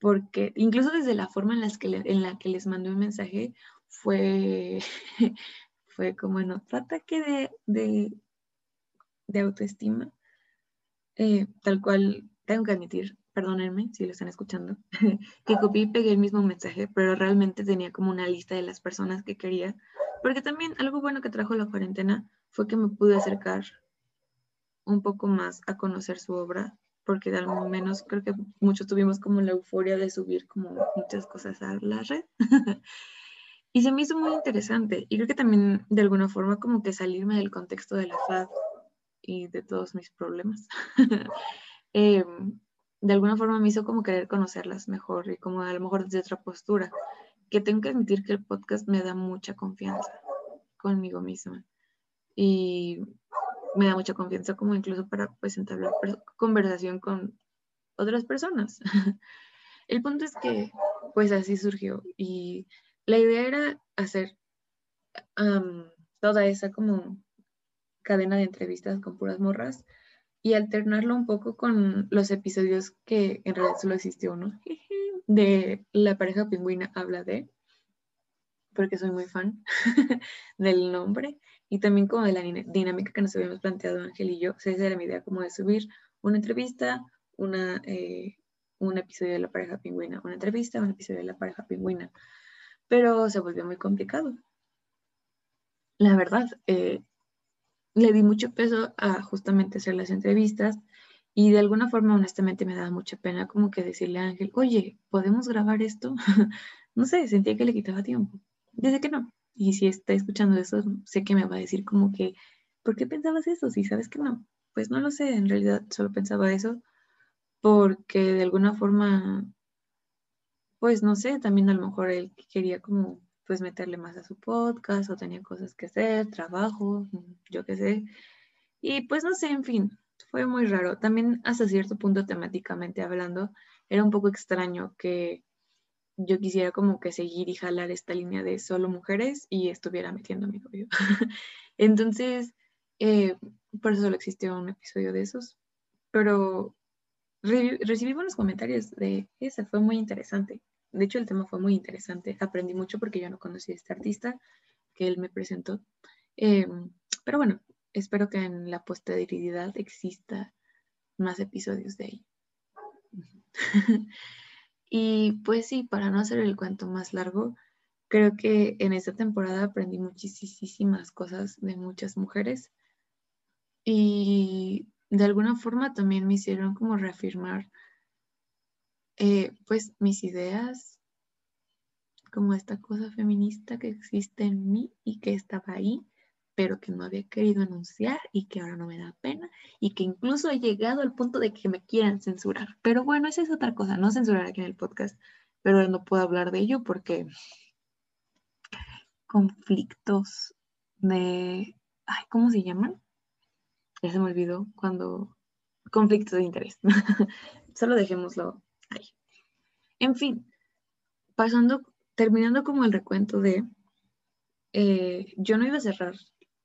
porque incluso desde la forma en, las que en la que les mandé un mensaje fue, fue como en otro ataque de, de, autoestima, eh, tal cual tengo que admitir, perdónenme si lo están escuchando, que copié y pegué el mismo mensaje, pero realmente tenía como una lista de las personas que quería, porque también algo bueno que trajo la cuarentena fue que me pude acercar un poco más a conocer su obra, porque al menos creo que muchos tuvimos como la euforia de subir como muchas cosas a la red. Y se me hizo muy interesante. Y creo que también de alguna forma como que salirme del contexto de la FAD y de todos mis problemas. Em, de alguna forma me hizo como querer conocerlas mejor y como a lo mejor desde otra postura. Que tengo que admitir que el podcast me da mucha confianza conmigo misma. Y me da mucha confianza como incluso para pues entablar conversación con otras personas. el punto es que pues así surgió y la idea era hacer toda esa como cadena de entrevistas con puras morras y alternarlo un poco con los episodios que en realidad solo existió uno de la pareja pingüina habla de porque soy muy fan del nombre y también como de la dinámica que nos habíamos planteado Ángel y yo. esa era mi idea como de subir una entrevista, eh, un episodio de la pareja pingüina, una entrevista, un episodio de la pareja pingüina pero se volvió muy complicado. La verdad, eh, le di mucho peso a justamente hacer las entrevistas y de alguna forma honestamente me daba mucha pena como que decirle a Ángel, oye, ¿podemos grabar esto? no sé, sentía que le quitaba tiempo. Dice que no. Y si está escuchando eso, sé que me va a decir como que, ¿por qué pensabas eso? Si sabes que no. Pues no lo sé, en realidad solo pensaba eso porque de alguna forma pues no sé, también a lo mejor él quería como pues meterle más a su podcast o tenía cosas que hacer, trabajo, yo qué sé. Y pues no sé, en fin, fue muy raro. También hasta cierto punto temáticamente hablando, era un poco extraño que yo quisiera como que seguir y jalar esta línea de solo mujeres y estuviera metiendo mi rollo. Entonces, eh, por eso solo existió un episodio de esos. Pero recibí buenos comentarios de esa, fue muy interesante. De hecho, el tema fue muy interesante. Aprendí mucho porque yo no conocía a este artista que él me presentó. Em, pero bueno, espero que en la posteridad exista más episodios de ahí. y pues sí, para no hacer el cuento más largo, creo que en esta temporada aprendí muchísimas cosas de muchas mujeres. Y de alguna forma también me hicieron como reafirmar eh, pues mis ideas, como esta cosa feminista que existe en mí y que estaba ahí, pero que no había querido anunciar y que ahora no me da pena y que incluso he llegado al punto de que me quieran censurar. Pero bueno, esa es otra cosa, no censurar aquí en el podcast, pero no puedo hablar de ello porque conflictos de, ay, ¿cómo se llaman? Ya se me olvidó cuando conflictos de interés. Solo dejémoslo ahí. En fin, pasando, terminando como el recuento de, eh, yo no iba a cerrar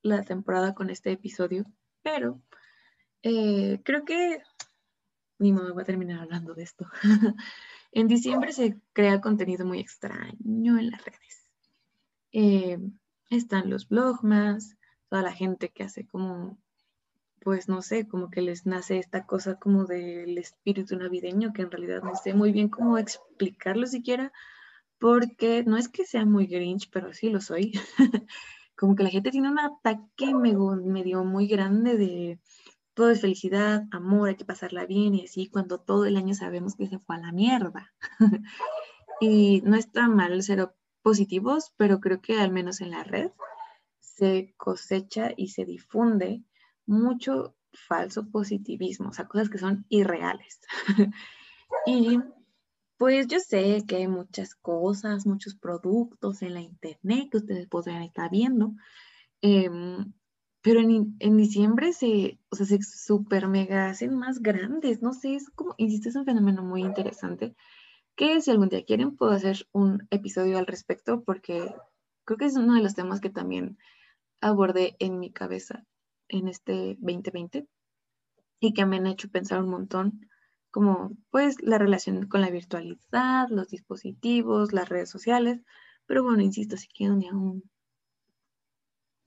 la temporada con este episodio, pero eh, creo que mi mamá va a terminar hablando de esto. en diciembre se crea contenido muy extraño en las redes. Eh, están los blogmas, toda la gente que hace como pues no sé, como que les nace esta cosa como del espíritu navideño, que en realidad no sé muy bien cómo explicarlo siquiera, porque no es que sea muy grinch, pero sí lo soy. como que la gente tiene un ataque medio, muy grande de todo es felicidad, amor, hay que pasarla bien y así, cuando todo el año sabemos que se fue a la mierda. y no está mal ser positivos, pero creo que al menos en la red se cosecha y se difunde mucho falso positivismo, o sea, cosas que son irreales. y pues yo sé que hay muchas cosas, muchos productos en la internet que ustedes podrían estar viendo, em, pero en, en, diciembre se, o sea, se super mega hacen más grandes, no sé, es como, insisto, es un fenómeno muy interesante que si algún día quieren puedo hacer un episodio al respecto porque creo que es uno de los temas que también abordé en mi cabeza en este 2020 y que me han hecho pensar un montón como pues la relación con la virtualidad, los dispositivos, las redes sociales. Pero bueno, insisto, si quieren un,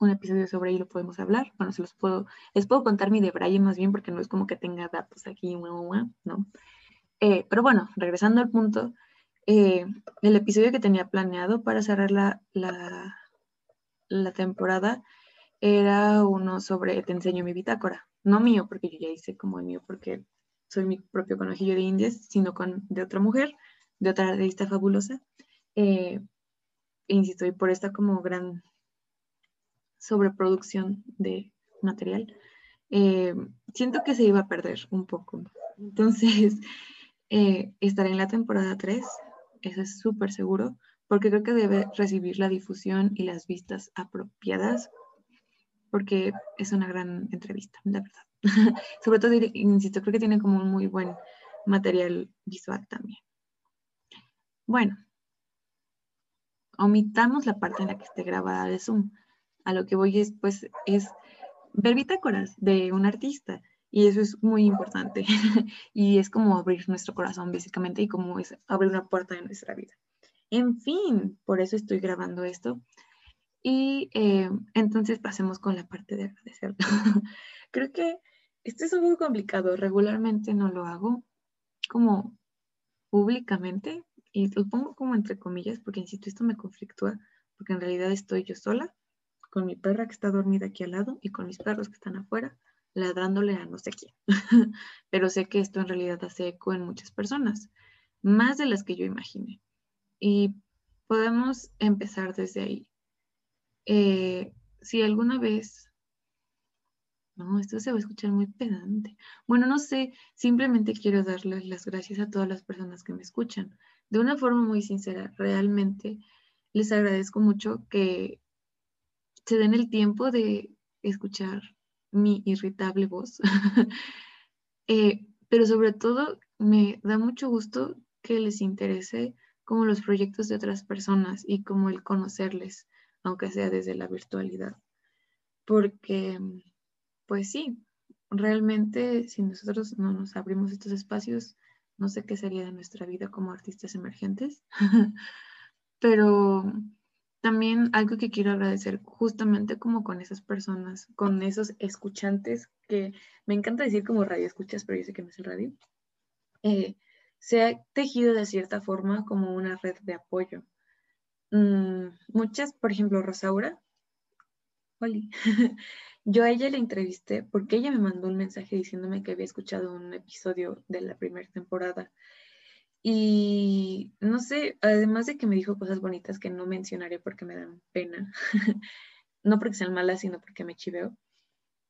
un episodio sobre ello lo podemos hablar. Bueno, se los puedo, les puedo contar mi de Brian más bien porque no es como que tenga datos aquí, ¿no? Eh, pero bueno, regresando al punto, eh, el episodio que tenía planeado para cerrar la, la, la temporada era uno sobre Te enseño mi bitácora. No mío, porque yo ya hice como el mío, porque soy mi propio conejillo de indias, sino con de otra mujer, de otra revista fabulosa. Eh, insisto, y por esta como gran sobreproducción de material, eh, siento que se iba a perder un poco. Entonces, eh, estaré en la temporada 3, eso es súper seguro, porque creo que debe recibir la difusión y las vistas apropiadas, porque es una gran entrevista, la verdad. Sobre todo, insisto, creo que tiene como un muy buen material visual también. Bueno, omitamos la parte en la que esté grabada de Zoom. A lo que voy es, pues, es ver bitácoras de un artista. Y eso es muy importante. y es como abrir nuestro corazón, básicamente, y como es abrir una puerta de nuestra vida. En fin, por eso estoy grabando esto. Y eh, entonces pasemos con la parte de agradecer. Creo que esto es un poco complicado. Regularmente no lo hago como públicamente y lo pongo como entre comillas porque insisto, esto me conflictúa porque en realidad estoy yo sola con mi perra que está dormida aquí al lado y con mis perros que están afuera ladrándole a no sé quién. Pero sé que esto en realidad hace eco en muchas personas, más de las que yo imaginé. Y podemos empezar desde ahí. Eh, si alguna vez no, esto se va a escuchar muy pedante. Bueno, no sé, simplemente quiero darles las gracias a todas las personas que me escuchan. De una forma muy sincera, realmente les agradezco mucho que se den el tiempo de escuchar mi irritable voz. Eh, pero sobre todo me da mucho gusto que les interese como los proyectos de otras personas y como el conocerles, aunque sea desde la virtualidad. Porque pues sí, realmente si nosotros no nos abrimos estos espacios, no sé qué sería de nuestra vida como artistas emergentes, pero también algo que quiero agradecer justamente como con esas personas, con esos escuchantes que me encanta decir como radio escuchas, pero yo sé que no es el radio, eh, se ha tejido de cierta forma como una red de apoyo. Mm, muchas, por ejemplo, Rosaura, Oli, Yo a ella le entrevisté porque ella me mandó un mensaje diciéndome que había escuchado un episodio de la primera temporada. Y no sé, además de que me dijo cosas bonitas que no mencionaré porque me dan pena, no porque sean malas, sino porque me chiveo,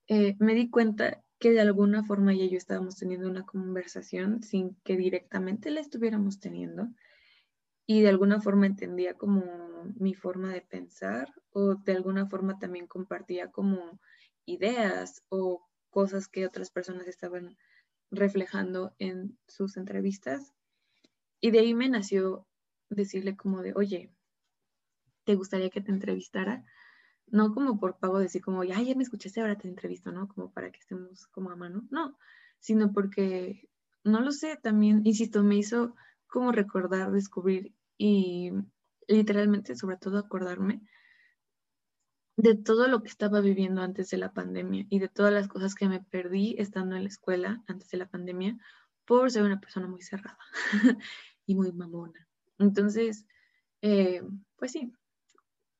eh, me di cuenta que de alguna forma ella y yo estábamos teniendo una conversación sin que directamente la estuviéramos teniendo y de alguna forma entendía como mi forma de pensar o de alguna forma también compartía como ideas o cosas que otras personas estaban reflejando en sus entrevistas. Y de ahí me nació decirle como de, oye, ¿te gustaría que te entrevistara? No como por pago decir como, ya, ya me escuchaste, ahora te entrevisto, ¿no? Como para que estemos como a mano. No, sino porque, no lo sé, también, insisto, me hizo como recordar, descubrir y literalmente, sobre todo, acordarme de todo lo que estaba viviendo antes de la pandemia y de todas las cosas que me perdí estando en la escuela antes de la pandemia por ser una persona muy cerrada y muy mamona. Entonces, eh, pues sí,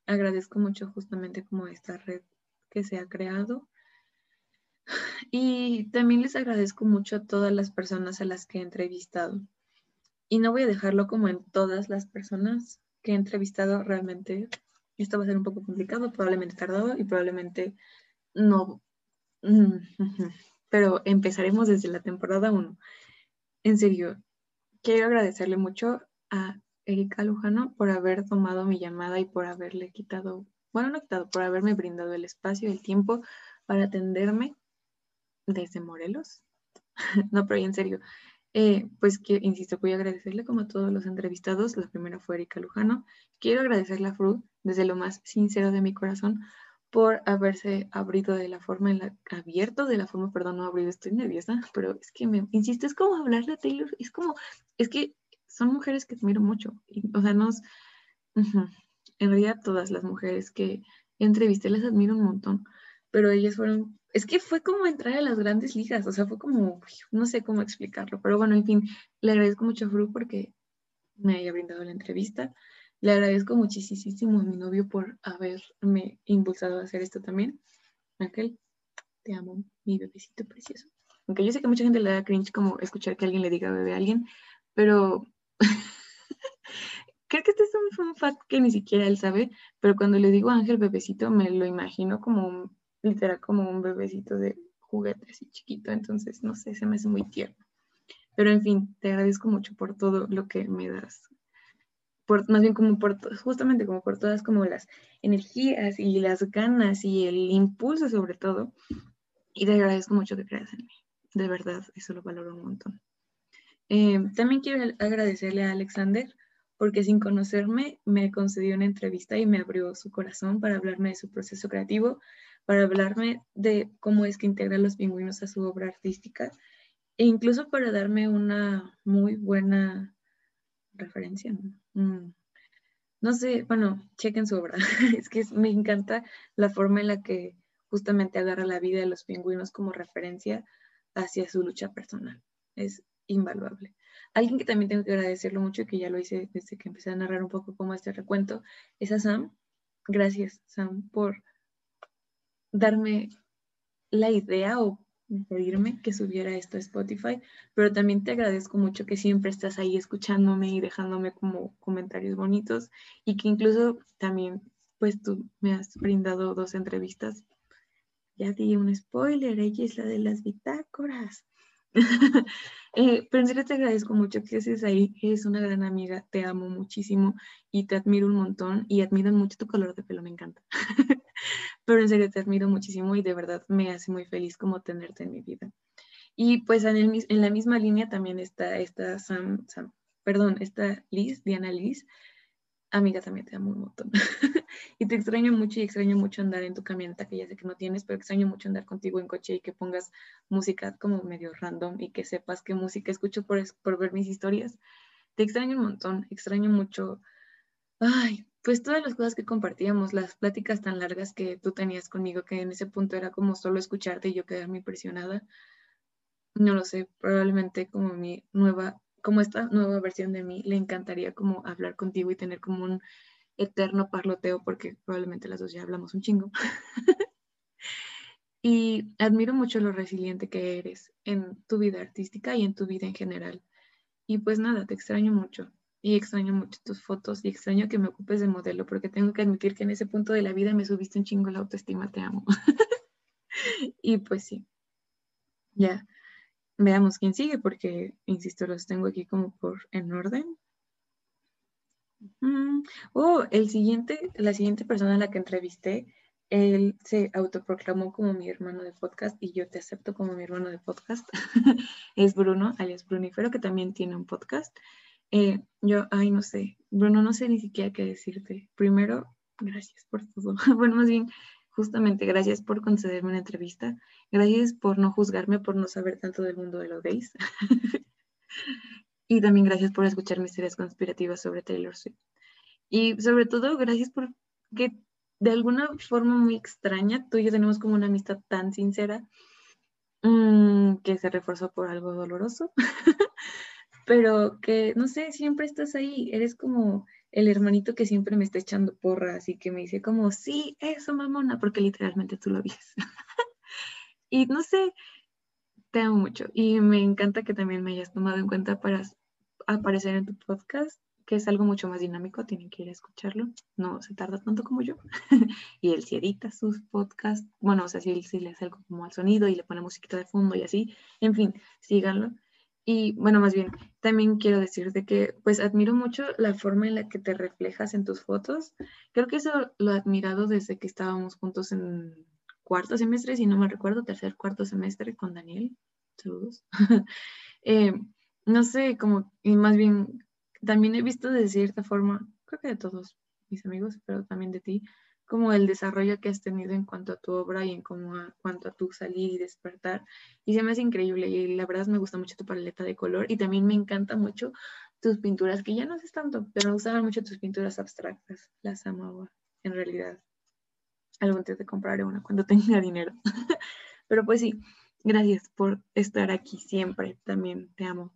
agradezco mucho justamente como esta red que se ha creado. Y también les agradezco mucho a todas las personas a las que he entrevistado. Y no voy a dejarlo como en todas las personas que he entrevistado realmente. Esto va a ser un poco complicado, probablemente tardado y probablemente no. Mm, Pero empezaremos desde la temporada 1. En serio, quiero agradecerle mucho a Erika Lujano por haber tomado mi llamada y por haberle quitado, bueno, no quitado, por haberme brindado el espacio el tiempo para atenderme desde Morelos. no, pero en serio, eh, pues que, insisto, voy a agradecerle como a todos los entrevistados. La primera fue Erika Lujano. Quiero agradecerle a Fru desde lo más sincero de mi corazón por haberse abrido de la forma en la, abierto de la forma, perdón, no abrido, estoy nerviosa, pero es que me, insisto, es como hablarle a Taylor, es como, es que son mujeres que admiro mucho, o sea, nos, en realidad todas las mujeres que entrevisté las admiro un montón, pero ellas fueron es que fue como entrar a las grandes ligas, o sea, fue como, no sé cómo explicarlo, pero bueno, en fin, le agradezco mucho a Fru porque me haya brindado la entrevista. Le agradezco muchísimo a mi novio por haberme impulsado a hacer esto también. Ángel, te amo, mi bebecito precioso. Aunque yo sé que mucha gente le da cringe como escuchar que alguien le diga bebé a alguien, pero creo que este es un fun fact que ni siquiera él sabe, pero cuando le digo Ángel bebecito me lo imagino como literal como un bebecito de juguete así chiquito, entonces no sé, se me hace muy tierno. Pero en fin, te agradezco mucho por todo lo que me das. Por, más bien como por, justamente como por todas como las energías y las ganas y el impulso sobre todo. Y te agradezco mucho que creas en mí. De verdad, eso lo valoro un montón. Eh, también quiero agradecerle a Alexander porque sin conocerme me concedió una entrevista y me abrió su corazón para hablarme de su proceso creativo, para hablarme de cómo es que integra los pingüinos a su obra artística e incluso para darme una muy buena referencia. Mm. No sé, bueno, chequen su obra. es que me encanta la forma en la que justamente agarra la vida de los pingüinos como referencia hacia su lucha personal. Es invaluable. Alguien que también tengo que agradecerlo mucho y que ya lo hice desde que empecé a narrar un poco como este recuento es a Sam. Gracias, Sam, por darme la idea o pedirme que subiera esto a Spotify, pero también te agradezco mucho que siempre estás ahí escuchándome y dejándome como comentarios bonitos y que incluso también pues tú me has brindado dos entrevistas. Ya di un spoiler, ella es la de las bitácoras. Eh, pero en serio te agradezco mucho que estés ahí, eres una gran amiga, te amo muchísimo y te admiro un montón y admiro mucho tu color de pelo, me encanta. pero en serio te admiro muchísimo y de verdad me hace muy feliz como tenerte en mi vida. Y pues en, en la misma línea también está esta Sam, Sam, perdón, esta Liz, Diana Liz, amiga, también te amo un montón. y te extraño mucho y extraño mucho andar en tu camioneta, que ya sé que no tienes, pero extraño mucho andar contigo en coche y que pongas música como medio random y que sepas qué música escucho por, por ver mis historias. Te extraño un montón, extraño mucho. Ay, pues todas las cosas que compartíamos, las pláticas tan largas que tú tenías conmigo, que en ese punto era como solo escucharte y yo quedarme impresionada. No lo sé, probablemente como mi nueva como esta nueva versión de mí, le encantaría como hablar contigo y tener como un eterno parloteo, porque probablemente las dos ya hablamos un chingo. y admiro mucho lo resiliente que eres en tu vida artística y en tu vida en general. Y pues nada, te extraño mucho. Y extraño mucho tus fotos y extraño que me ocupes de modelo, porque tengo que admitir que en ese punto de la vida me subiste un chingo la autoestima, te amo. y pues sí, ya Veamos quién sigue, porque, insisto, los tengo aquí como por en orden. Oh, el siguiente, la siguiente persona a la que entrevisté, él se autoproclamó como mi hermano de podcast y yo te acepto como mi hermano de podcast. es Bruno, alias Brunifero, que también tiene un podcast. Eh, yo, ay, no sé, Bruno, no sé ni siquiera qué decirte. Primero, gracias por todo. bueno, más bien, justamente gracias por concederme una entrevista, gracias por no juzgarme por no saber tanto del mundo de los gays. y también gracias por escuchar mis historias conspirativas sobre Taylor Swift. Y sobre todo, gracias por que de alguna forma muy extraña, tú y yo tenemos como una amistad tan sincera mm, que se reforzó por algo doloroso, pero que, no sé, siempre estás ahí, eres como el hermanito que siempre me está echando porras y que me dice como, sí, eso, mamona, porque literalmente tú lo dices. y no sé, te amo mucho y me encanta que también me hayas tomado en cuenta para aparecer en tu podcast, que es algo mucho más dinámico, tienen que ir a escucharlo, no se tarda tanto como yo. y él sí edita sus podcasts, bueno, o sea, si sí le hace algo como al sonido y le pone musiquita de fondo y así, en fin, síganlo. Y bueno, más bien, también quiero decirte que pues admiro mucho la forma en la que te reflejas en tus fotos. Creo que eso lo he admirado desde que estábamos juntos en cuarto semestre, si no me recuerdo, tercer, cuarto semestre con Daniel. Saludos. Eh, no sé, como, y más bien, también he visto de cierta forma, creo que de todos mis amigos, pero también de ti, como el desarrollo que has tenido en cuanto a tu obra y en como a, cuanto a tu salir y despertar. Y se me hace increíble y la verdad me gusta mucho tu paleta de color y también me encanta mucho tus pinturas, que ya no sé tanto, pero me gustaban mucho tus pinturas abstractas. Las amaba, en realidad. Algún día te compraré una cuando tenga dinero. pero pues sí, gracias por estar aquí siempre. También te amo.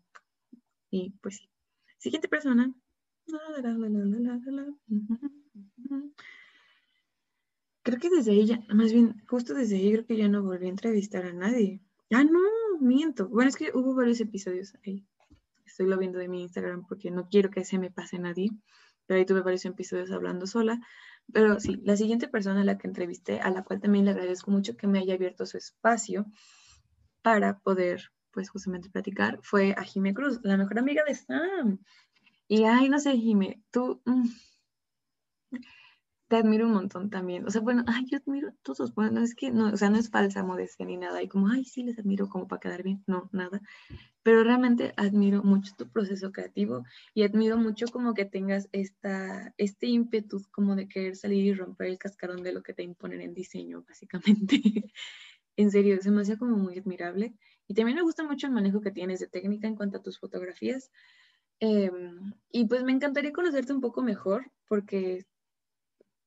Y pues sí. Siguiente persona. Creo que desde ella, más bien, justo desde ahí creo que ya no volví a entrevistar a nadie. Ah, no, miento. Bueno, es que hubo varios episodios ahí. Estoy lo viendo de mi Instagram porque no quiero que se me pase nadie. Pero ahí tuve varios episodios hablando sola. Pero sí, la siguiente persona a la que entrevisté, a la cual también le agradezco mucho que me haya abierto su espacio para poder, pues justamente platicar, fue a Jime Cruz, la mejor amiga de Sam. Y ay, no sé, Jime, tú... Mm, te admiro un montón también. O sea, bueno, ay, yo admiro a todos. Bueno, no es que, no, o sea, no es falsa modestia ni nada. Y como, ay, sí, les admiro como para quedar bien. No, nada. Pero realmente admiro mucho tu proceso creativo y admiro mucho como que tengas esta, este ímpetu como de querer salir y romper el cascarón de lo que te imponen en diseño, básicamente. en serio, se me hacía como muy admirable. Y también me gusta mucho el manejo que tienes de técnica en cuanto a tus fotografías. Em, y pues me encantaría conocerte un poco mejor porque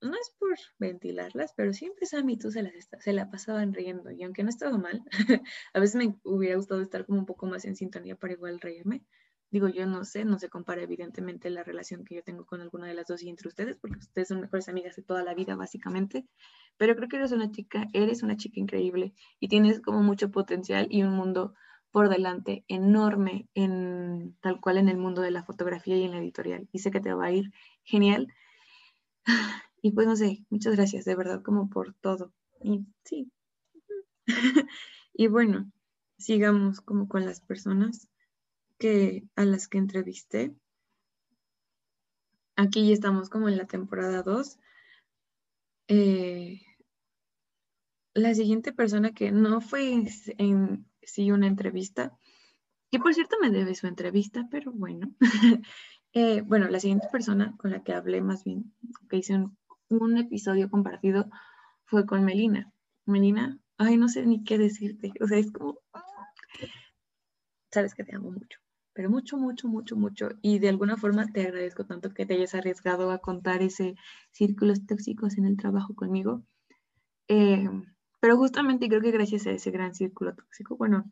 no es por ventilarlas, pero siempre Sam y tú se, las se la pasaban riendo. Y aunque no estaba mal, a veces me hubiera gustado estar como un poco más en sintonía para igual reírme. Digo, yo no sé, no se compara evidentemente la relación que yo tengo con alguna de las dos y entre ustedes, porque ustedes son mejores amigas de toda la vida, básicamente. Pero creo que eres una chica, eres una chica increíble y tienes como mucho potencial y un mundo por delante enorme en tal cual en el mundo de la fotografía y en la editorial. Y sé que te va a ir genial. Y pues no sé, muchas gracias de verdad como por todo. Y sí. y bueno, sigamos como con las personas que a las que entrevisté. Aquí ya estamos como en la temporada 2. Eh, la siguiente persona que no fue en sí una entrevista, que por cierto me debe su entrevista, pero bueno. Eh, bueno, la siguiente persona con la que hablé más bien, que hice un un episodio compartido fue con Melina. Melina, ay, no sé ni qué decirte. O sea, es como, sabes que te amo mucho, pero mucho, mucho, mucho, mucho. Y de alguna forma te agradezco tanto que te hayas arriesgado a contar ese círculos tóxicos en el trabajo conmigo. Eh, pero justamente creo que gracias a ese gran círculo tóxico, bueno,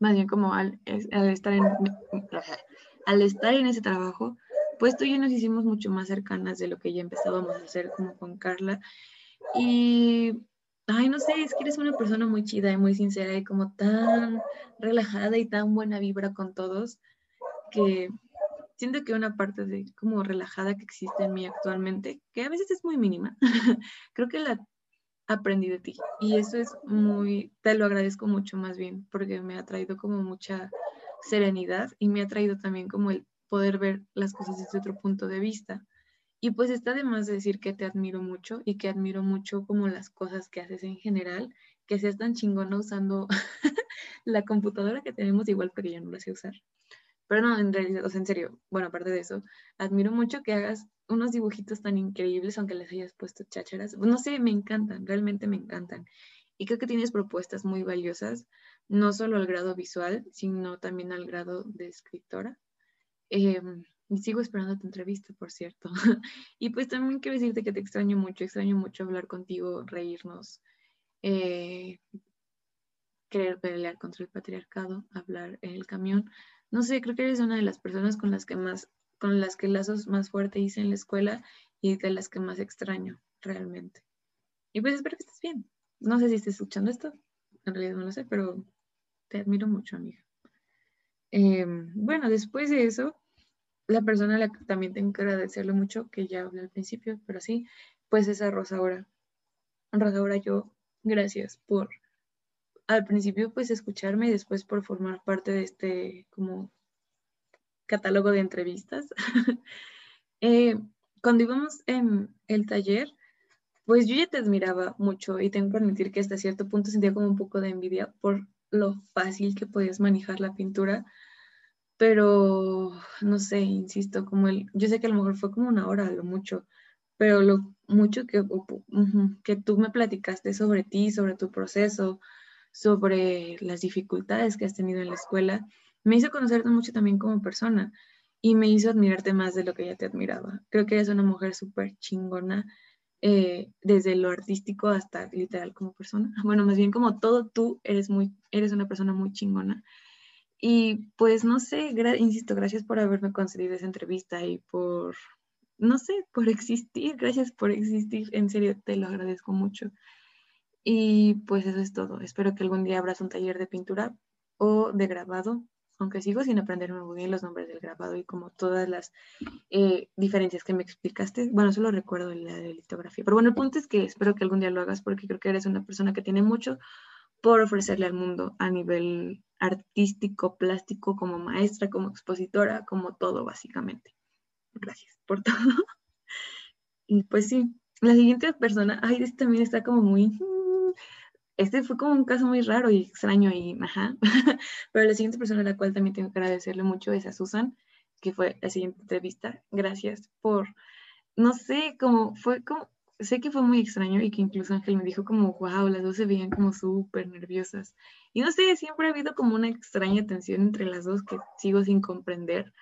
más bien como al, estar en, al estar en ese trabajo, pues tú y yo nos hicimos mucho más cercanas de lo que ya empezábamos a hacer como con Carla. Y, ay, no sé, es que eres una persona muy chida y muy sincera y como tan relajada y tan buena vibra con todos que siento que una parte de como relajada que existe en mí actualmente, que a veces es muy mínima, creo que la aprendí de ti. Y eso es muy, te lo agradezco mucho más bien, porque me ha traído como mucha serenidad y me ha traído también como el poder ver las cosas desde otro punto de vista. Y pues está de más decir que te admiro mucho y que admiro mucho como las cosas que haces en general, que seas tan chingona usando la computadora que tenemos igual porque yo no la sé usar. Pero no, en realidad, o sea, en serio, bueno, aparte de eso, admiro mucho que hagas unos dibujitos tan increíbles, aunque les hayas puesto chácharas. No sé, me encantan, realmente me encantan. Y creo que tienes propuestas muy valiosas, no solo al grado visual, sino también al grado de escritora. Em, y sigo esperando tu entrevista, por cierto. y pues también quiero decirte que te extraño mucho, extraño mucho hablar contigo, reírnos, eh, querer pelear contra el patriarcado, hablar en el camión. No sé, creo que eres una de las personas con las que más con las que lazos más fuerte hice en la escuela y de las que más extraño realmente. Y pues espero que estés bien. No sé si estás escuchando esto, en realidad no lo sé, pero te admiro mucho, amiga. Em, bueno, después de eso, la persona a la que también tengo que agradecerle mucho, que ya hablé al principio, pero sí, pues es a Rosaura. Rosaura, yo, gracias por al principio pues escucharme y después por formar parte de este como catálogo de entrevistas. Eh, cuando íbamos en el taller, pues yo ya te admiraba mucho y tengo que admitir que hasta cierto punto sentía como un poco de envidia por lo fácil que podías manejar la pintura, pero no sé, insisto, como el, yo sé que a lo mejor fue como una hora, lo mucho, pero lo mucho que, que tú me platicaste sobre ti, sobre tu proceso, sobre las dificultades que has tenido en la escuela, me hizo conocerte mucho también como persona y me hizo admirarte más de lo que ya te admiraba. Creo que eres una mujer súper chingona, eh, desde lo artístico hasta literal como persona. Bueno, más bien como todo tú eres, muy, eres una persona muy chingona. Y pues no sé, insisto, gracias por haberme concedido esa entrevista y por, no sé, por existir. Gracias por existir. En serio, te lo agradezco mucho. Y pues eso es todo. Espero que algún día abras un taller de pintura o de grabado, aunque sigo sin aprenderme muy bien los nombres del grabado y como todas las eh, diferencias que me explicaste. Bueno, solo recuerdo la de litografía. Pero bueno, el punto es que espero que algún día lo hagas porque creo que eres una persona que tiene mucho por ofrecerle al mundo a nivel artístico, plástico, como maestra, como expositora, como todo básicamente. Gracias por todo. Y pues sí, la siguiente persona, ay, este también está como muy este fue como un caso muy raro y extraño y ajá. Pero la siguiente persona a la cual también tengo que agradecerle mucho es a Susan, que fue la siguiente entrevista. Gracias por, no sé, como fue como, sé que fue muy extraño y que incluso Ángel me dijo como, wow, las dos se veían como súper nerviosas. Y no sé, siempre ha habido como una extraña tensión entre las dos que sigo sin comprender.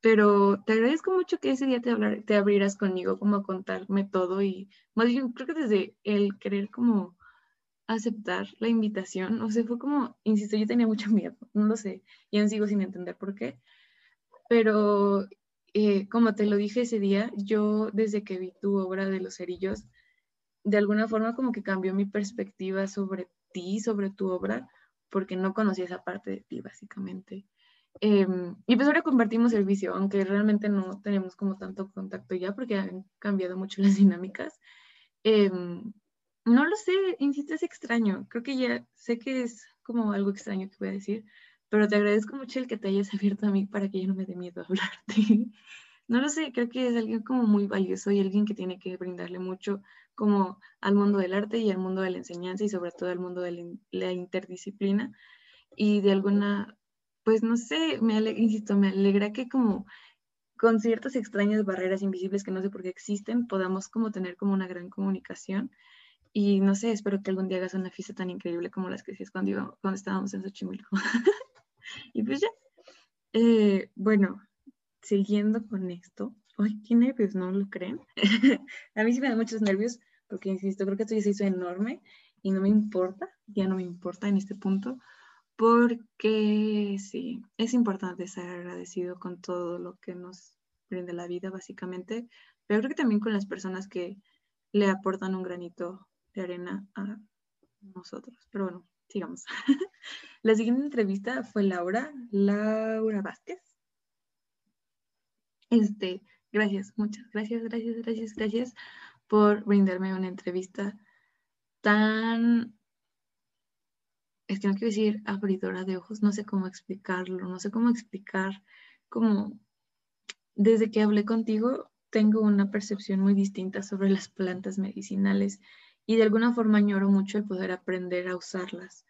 Pero te agradezco mucho que ese día te, hablar, te abrieras conmigo como a contarme todo y más bien creo que desde el querer como aceptar la invitación. O sea, fue como, insisto, yo tenía mucho miedo, no lo sé, y aún sigo sin entender por qué. Pero eh, como te lo dije ese día, yo desde que vi tu obra de los cerillos, de alguna forma como que cambió mi perspectiva sobre ti, sobre tu obra, porque no conocía esa parte de ti, básicamente. Em, y pues ahora compartimos el vicio, aunque realmente no tenemos como tanto contacto ya, porque han cambiado mucho las dinámicas. Em, no lo sé, insisto, es extraño. Creo que ya sé que es como algo extraño que voy a decir, pero te agradezco mucho el que te hayas abierto a mí para que yo no me dé miedo a hablarte. No lo sé, creo que es alguien como muy valioso y alguien que tiene que brindarle mucho como al mundo del arte y al mundo de la enseñanza y sobre todo al mundo de la interdisciplina. Y de alguna, pues no sé, me insisto, me alegra que como con ciertas extrañas barreras invisibles que no sé por qué existen, podamos como tener como una gran comunicación y no sé, espero que algún día hagas una fiesta tan increíble como las que hacías cuando, cuando estábamos en Xochimilco. y pues ya. Eh, bueno, siguiendo con esto. Ay, qué nervios, ¿no lo creen? a mí sí me da muchos nervios porque, insisto, creo que esto ya se hizo enorme y no me importa, ya no me importa en este punto, porque sí, es importante ser agradecido con todo lo que nos brinda la vida, básicamente, pero creo que también con las personas que le aportan un granito de arena a nosotros. Pero bueno, sigamos. la siguiente entrevista fue Laura, Laura Vázquez. Este, gracias, muchas gracias, gracias, gracias, gracias por brindarme una entrevista tan, es que no quiero decir abridora de ojos, no sé cómo explicarlo, no sé cómo explicar, como desde que hablé contigo tengo una percepción muy distinta sobre las plantas medicinales y de alguna forma añoro mucho el poder aprender a usarlas.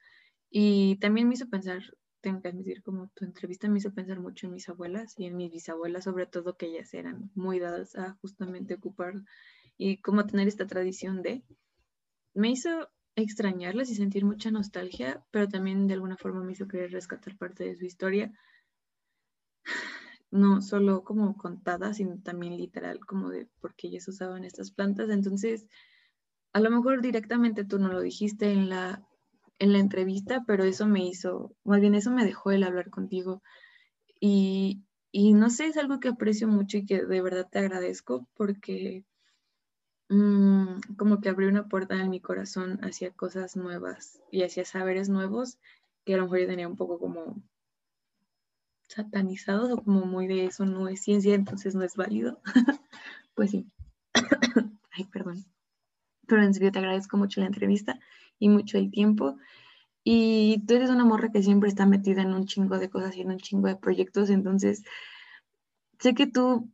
Y también me hizo pensar, tengo que admitir, como tu entrevista me hizo pensar mucho en mis abuelas y en mis bisabuelas, sobre todo que ellas eran muy dadas a justamente ocupar y como tener esta tradición de... Me hizo extrañarlas y sentir mucha nostalgia, pero también de alguna forma me hizo querer rescatar parte de su historia, no solo como contada, sino también literal, como de por qué ellas usaban estas plantas. Entonces, a lo mejor directamente tú no lo dijiste en la, en la entrevista, pero eso me hizo, más bien eso me dejó el hablar contigo. Y y no sé, es algo que aprecio mucho y que de verdad te agradezco porque mm, como que abrió una puerta en mi corazón hacia cosas nuevas y hacia saberes nuevos que a lo mejor yo tenía un poco como satanizados o como muy de eso no es ciencia, entonces no es válido. pues sí. Ay, perdón. Pero en serio te agradezco mucho la entrevista y mucho el tiempo. Y tú eres una morra que siempre está metida en un chingo de cosas y en un chingo de proyectos, entonces sé que tú,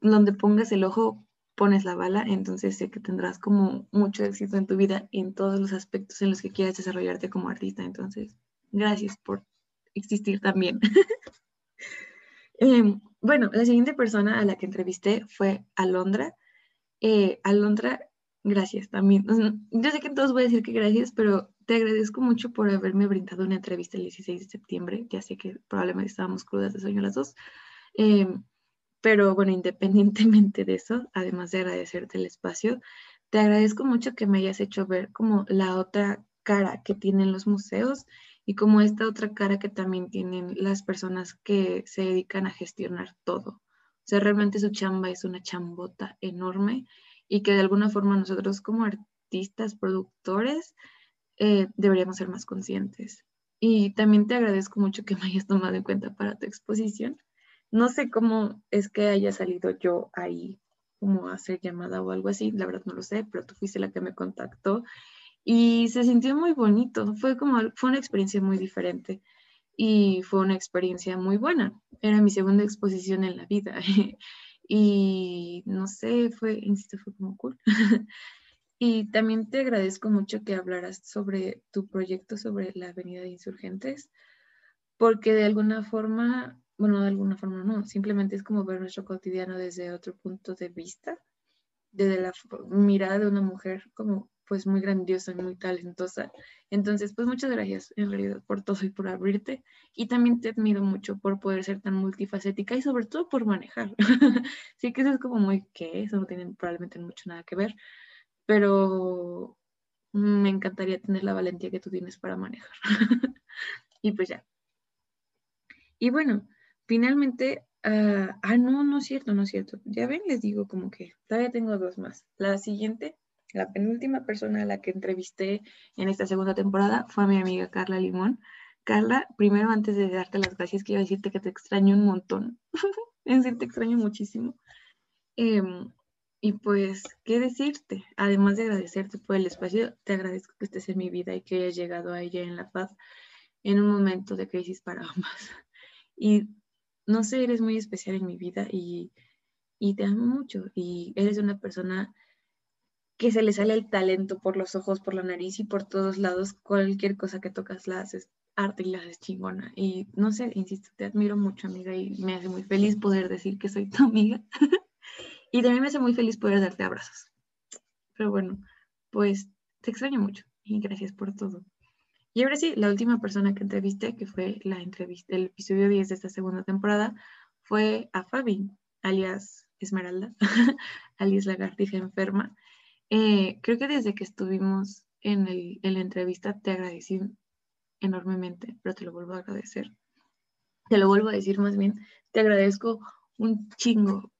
donde pongas el ojo, pones la bala, entonces sé que tendrás como mucho éxito en tu vida y en todos los aspectos en los que quieras desarrollarte como artista. Entonces, gracias por existir también. Em, bueno, la siguiente persona a la que entrevisté fue Alondra. Eh, Alondra, gracias también. Yo sé que todos voy a decir que gracias, pero te agradezco mucho por haberme brindado una entrevista el 16 de septiembre. Ya sé que probablemente estábamos crudas de sueño las dos. Em, pero bueno, independientemente de eso, además de agradecerte el espacio, te agradezco mucho que me hayas hecho ver como la otra cara que tienen los museos y como esta otra cara que también tienen las personas que se dedican a gestionar todo. O sea, realmente su chamba es una chambota enorme y que de alguna forma nosotros como artistas, productores, eh, deberíamos ser más conscientes. Y también te agradezco mucho que me hayas tomado en cuenta para tu exposición. No sé cómo es que haya salido yo ahí como a hacer llamada o algo así, la verdad no lo sé, pero tú fuiste la que me contactó y se sintió muy bonito, fue como, fue una experiencia muy diferente y fue una experiencia muy buena. Era mi segunda exposición en la vida y no sé, fue, insisto, fue como cool. y también te agradezco mucho que hablaras sobre tu proyecto sobre la Avenida de Insurgentes, porque de alguna forma, bueno, de alguna forma no, simplemente es como ver nuestro cotidiano desde otro punto de vista, desde la mirada de una mujer como pues muy grandiosa y muy talentosa. Entonces, pues muchas gracias en realidad por todo y por abrirte. Y también te admiro mucho por poder ser tan multifacética y sobre todo por manejar. sí que eso es como muy que eso no tiene probablemente mucho nada que ver, pero me encantaría tener la valentía que tú tienes para manejar. y pues ya. Y bueno, finalmente, ah, ah, no, no es cierto, no es cierto. Ya ven, les digo como que todavía tengo dos más. La siguiente la penúltima persona a la que entrevisté en esta segunda temporada fue a mi amiga Carla Limón. Carla, primero antes de darte las gracias, quiero decirte que te extraño un montón. en serio, te extraño muchísimo. Em, y pues, ¿qué decirte? Además de agradecerte por el espacio, te agradezco que estés en mi vida y que hayas llegado a ella en la paz en un momento de crisis para ambas. Y no sé, eres muy especial en mi vida y, y te amo mucho. Y eres una persona que se le sale el talento por los ojos, por la nariz y por todos lados. Cualquier cosa que tocas la haces arte y la haces chingona. Y no sé, insisto, te admiro mucho, amiga, y me hace muy feliz poder decir que soy tu amiga. y también me hace muy feliz poder darte abrazos. Pero bueno, pues te extraño mucho y gracias por todo. Y ahora sí, la última persona que entrevisté, que fue la entrevista, el episodio 10 de esta segunda temporada, fue a Fabi, alias Esmeralda, alias Lagartija Enferma. Eh, creo que desde que estuvimos en, el, en la entrevista te agradecí enormemente, pero te lo vuelvo a agradecer. Te lo vuelvo a decir más bien, te agradezco un chingo.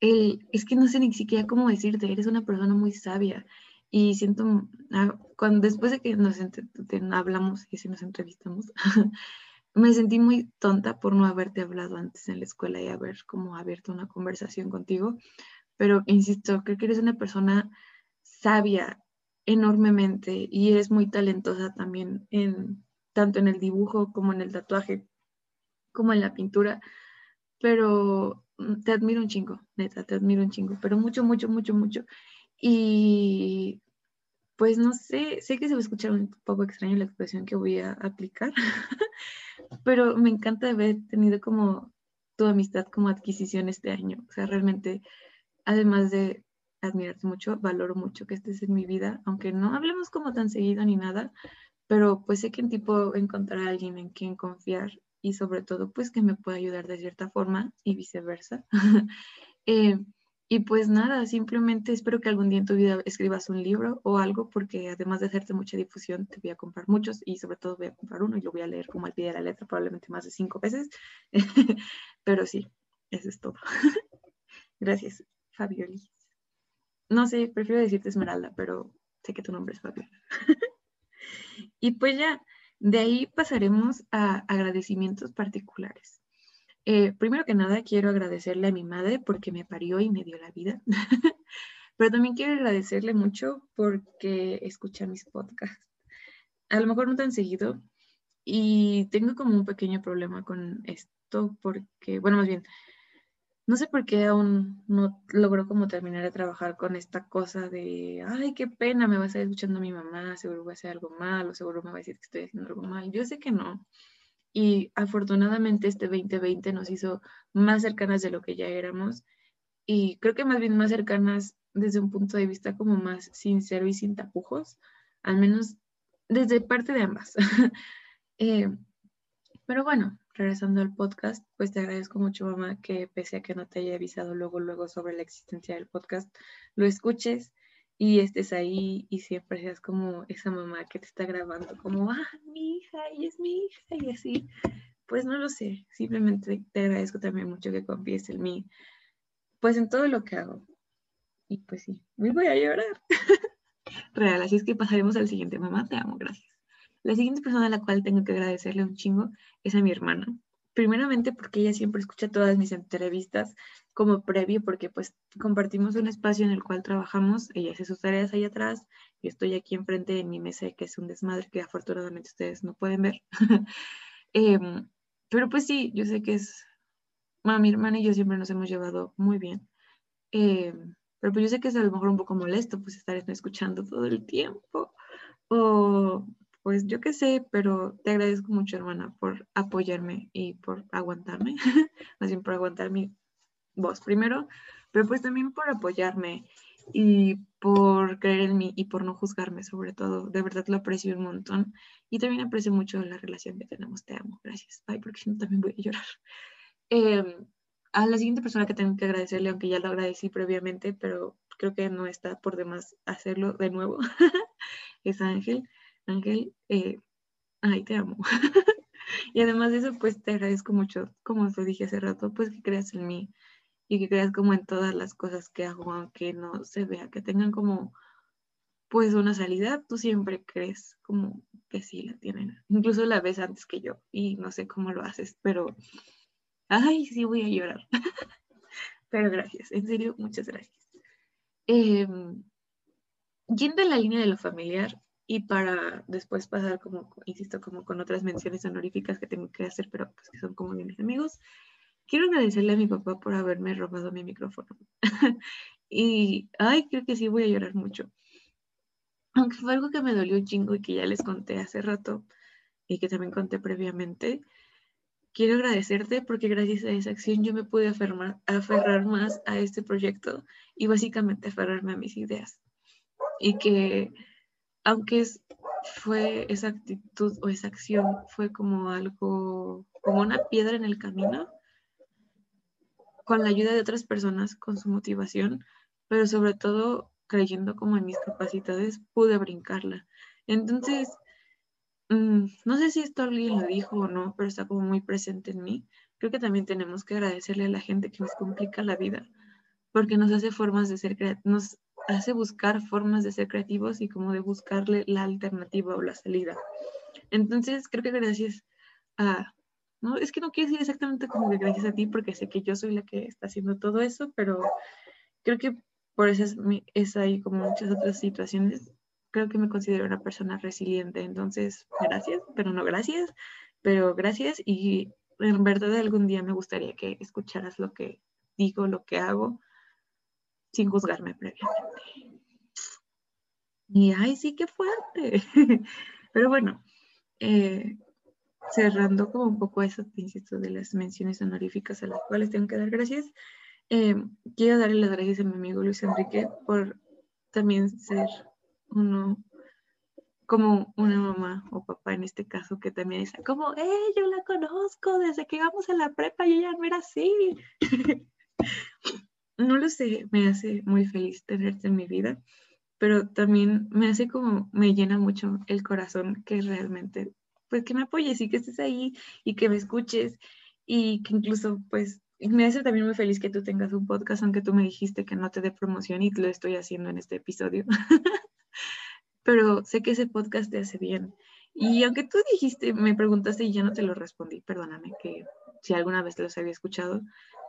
El, es que no sé ni siquiera cómo decirte, eres una persona muy sabia y siento, ah, cuando, después de que nos hablamos y si nos entrevistamos, me sentí muy tonta por no haberte hablado antes en la escuela y haber como abierto una conversación contigo, pero insisto, creo que eres una persona sabia enormemente y eres muy talentosa también en tanto en el dibujo como en el tatuaje, como en la pintura, pero mm, te admiro un chingo, neta, te admiro un chingo, pero mucho, mucho, mucho, mucho. Y pues no sé, sé que se va a escuchar un poco extraño la expresión que voy a aplicar, pero me encanta haber tenido como tu amistad como adquisición este año. O sea, realmente además de admirarte mucho, valoro mucho que estés en mi vida, aunque no hablemos como tan seguido ni nada, pero pues sé que en tipo encontrar a alguien en quien confiar y sobre todo pues que me pueda ayudar de cierta forma y viceversa. Eh, Y pues nada, simplemente espero que algún día en tu vida escribas un libro o algo, porque además de hacerte mucha difusión, te voy a comprar muchos y sobre todo voy a comprar uno y lo voy a leer como al pie de la letra, probablemente más de cinco veces. Pero sí, eso es todo. Gracias, Fabioli. No sé, prefiero decirte Esmeralda, pero sé que tu nombre es Fabiola. y pues ya, de ahí pasaremos a agradecimientos particulares. Eh, primero que nada, quiero agradecerle a mi madre porque me parió y me dio la vida. Pero también quiero agradecerle mucho porque escucha mis podcasts. A lo mejor no tan seguido. Y tengo como un pequeño problema con esto porque, bueno, más bien, no sé por qué aún no logro como terminar de trabajar con esta cosa de, ay, qué pena, me va a estar escuchando mi mamá, seguro voy a hacer algo mal o seguro me va a decir que estoy haciendo algo mal. Yo sé que no. Y afortunadamente este 2020 nos hizo más cercanas de lo que ya éramos y creo que más bien más cercanas desde un punto de vista como más sincero y sin tapujos, al menos desde parte de ambas. Eh, pero bueno, regresando al podcast, pues te agradezco mucho, mamá, que pese a que no te haya avisado luego, luego sobre la existencia del podcast, lo escuches y estés ahí y siempre seas como esa mamá que te está grabando, como, ah, mi hija, y es mi hija, y así. Pues no lo sé, simplemente te agradezco también mucho que confíes en mí, pues en todo lo que hago. Y pues sí, me voy a llorar. Real, así es que pasaremos al siguiente, mamá, te amo, gracias. La siguiente persona a la cual tengo que agradecerle un chingo es a mi hermana. Primeramente porque ella siempre escucha todas mis entrevistas como previo, porque pues compartimos un espacio en el cual trabajamos, ella hace sus tareas ahí atrás, yo estoy aquí enfrente en mi mesa, que es un desmadre que afortunadamente ustedes no pueden ver. Em, pero pues sí, yo sé que es, bueno, mi hermana y yo siempre nos hemos llevado muy bien. Em, pero pues yo sé que es a lo mejor un poco molesto pues estar escuchando todo el tiempo. O pues yo qué sé, pero te agradezco mucho, hermana, por apoyarme y por aguantarme, más bien por aguantar mi voz primero, pero pues también por apoyarme y por creer en mí y por no juzgarme, sobre todo. De verdad lo aprecio un montón y también aprecio mucho la relación que tenemos. Te amo, gracias. Bye, porque si no también voy a llorar. Em, a la siguiente persona que tengo que agradecerle, aunque ya lo agradecí previamente, pero creo que no está por demás hacerlo de nuevo, es Ángel. Ángel, eh, ay, te amo. y además de eso, pues te agradezco mucho, como te dije hace rato, pues que creas en mí y que creas como en todas las cosas que hago, aunque no se vea, que tengan como pues una salida, tú siempre crees como que sí la tienen. Incluso la ves antes que yo y no sé cómo lo haces, pero ay, sí voy a llorar. pero gracias, en serio, muchas gracias. Eh, yendo en la línea de lo familiar, y para después pasar como, insisto, como con otras menciones honoríficas que tengo que hacer, pero pues que son como mis amigos, quiero agradecerle a mi papá por haberme robado mi micrófono. y, ay, creo que sí voy a llorar mucho. Aunque fue algo que me dolió un chingo y que ya les conté hace rato y que también conté previamente, quiero agradecerte porque gracias a esa acción yo me pude aferrar más a este proyecto y básicamente aferrarme a mis ideas. Y que aunque es, fue esa actitud o esa acción fue como algo, como una piedra en el camino, con la ayuda de otras personas, con su motivación, pero sobre todo creyendo como en mis capacidades, pude brincarla. Entonces, mm, no sé si esto alguien lo dijo o no, pero está como muy presente en mí. Creo que también tenemos que agradecerle a la gente que nos complica la vida, porque nos hace formas de ser creativos, hace buscar formas de ser creativos y como de buscarle la alternativa o la salida. Entonces, creo que gracias a, no, es que no quiero decir exactamente como gracias a ti, porque sé que yo soy la que está haciendo todo eso, pero creo que por eso es, es ahí como muchas otras situaciones, creo que me considero una persona resiliente. Entonces, gracias, pero no gracias, pero gracias y en verdad algún día me gustaría que escucharas lo que digo, lo que hago, sin juzgarme previamente. Y ay, sí, qué fuerte. Pero bueno, eh, cerrando como un poco eso, insisto, de las menciones honoríficas a las cuales tengo que dar gracias, eh, quiero darle las gracias a mi amigo Luis Enrique por también ser uno, como una mamá o papá en este caso, que también dice, como, eh, yo la conozco desde que íbamos a la prepa y ella no era así. no lo sé, me hace muy feliz tenerte en mi vida, pero también me hace como, me llena mucho el corazón que realmente, pues que me apoyes y que estés ahí y que me escuches y que incluso, pues, me hace también muy feliz que tú tengas un podcast, aunque tú me dijiste que no te dé promoción y lo estoy haciendo en este episodio. pero sé que ese podcast te hace bien. Y aunque tú dijiste, me preguntaste y ya no te lo respondí, perdóname que si alguna vez los había escuchado,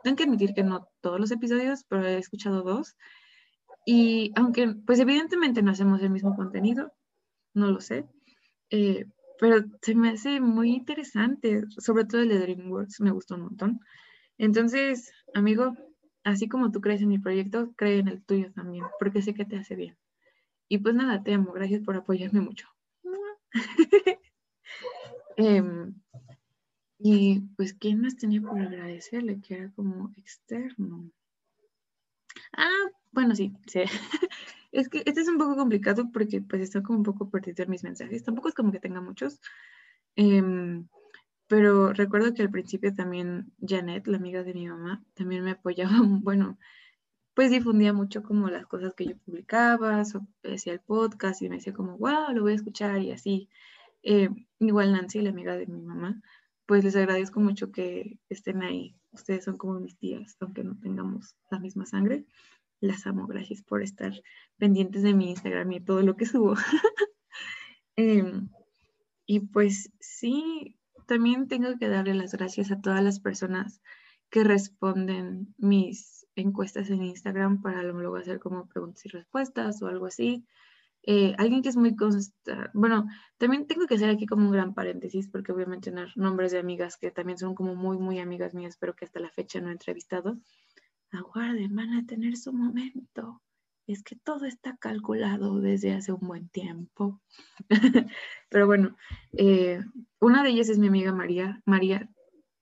tengo que admitir que no todos los episodios, pero he escuchado dos. Y aunque, pues evidentemente no hacemos el mismo contenido, no lo sé, eh, pero se me hace muy interesante, sobre todo el de DreamWorks, me gustó un montón. Entonces, amigo, así como tú crees en mi proyecto, cree en el tuyo también, porque sé que te hace bien. Y pues nada, te amo, gracias por apoyarme mucho. Em, y pues, ¿quién más tenía por agradecerle? Que era como externo. Ah, bueno, sí, sí. es que este es un poco complicado porque pues está como un poco perdido en mis mensajes. Tampoco es como que tenga muchos. Em, pero recuerdo que al principio también Janet, la amiga de mi mamá, también me apoyaba, bueno, pues difundía mucho como las cosas que yo publicaba, hacía el podcast y me decía como, wow, lo voy a escuchar y así. Eh, igual Nancy, la amiga de mi mamá, pues les agradezco mucho que estén ahí. Ustedes son como mis tías, aunque no tengamos la misma sangre. Las amo, gracias por estar pendientes de mi Instagram y todo lo que subo. Em, y pues sí, también tengo que darle las gracias a todas las personas que responden mis encuestas en Instagram para luego hacer como preguntas y respuestas o algo así. Eh, alguien que es muy constante, bueno, también tengo que hacer aquí como un gran paréntesis porque voy a mencionar nombres de amigas que también son como muy, muy amigas mías, pero que hasta la fecha no he entrevistado. Aguarden, van a tener su momento. Es que todo está calculado desde hace un buen tiempo. pero bueno, eh, una de ellas es mi amiga María. María,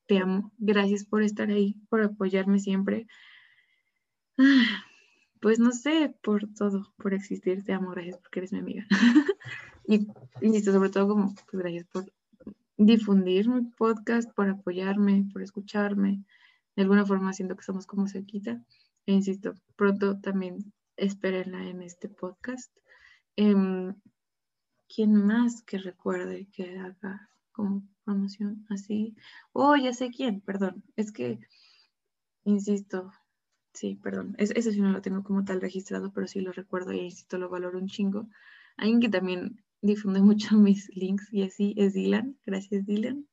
te amo. Gracias por estar ahí, por apoyarme siempre. Pues no sé, por todo, por existir, te amo, gracias porque eres mi amiga. y insisto, sobre todo como, pues gracias por difundir mi podcast, por apoyarme, por escucharme. De alguna forma siento que somos como cerquita. E insisto, pronto también espérenla en este podcast. Em, ¿Quién más que recuerde que haga como promoción así? Oh, ya sé quién, perdón. Es que, insisto, Sí, perdón. Es, ese sí no lo tengo como tal registrado, pero sí lo recuerdo y insisto, lo valoro un chingo. Alguien que también difunde mucho mis links y así es Dylan. Gracias, Dylan.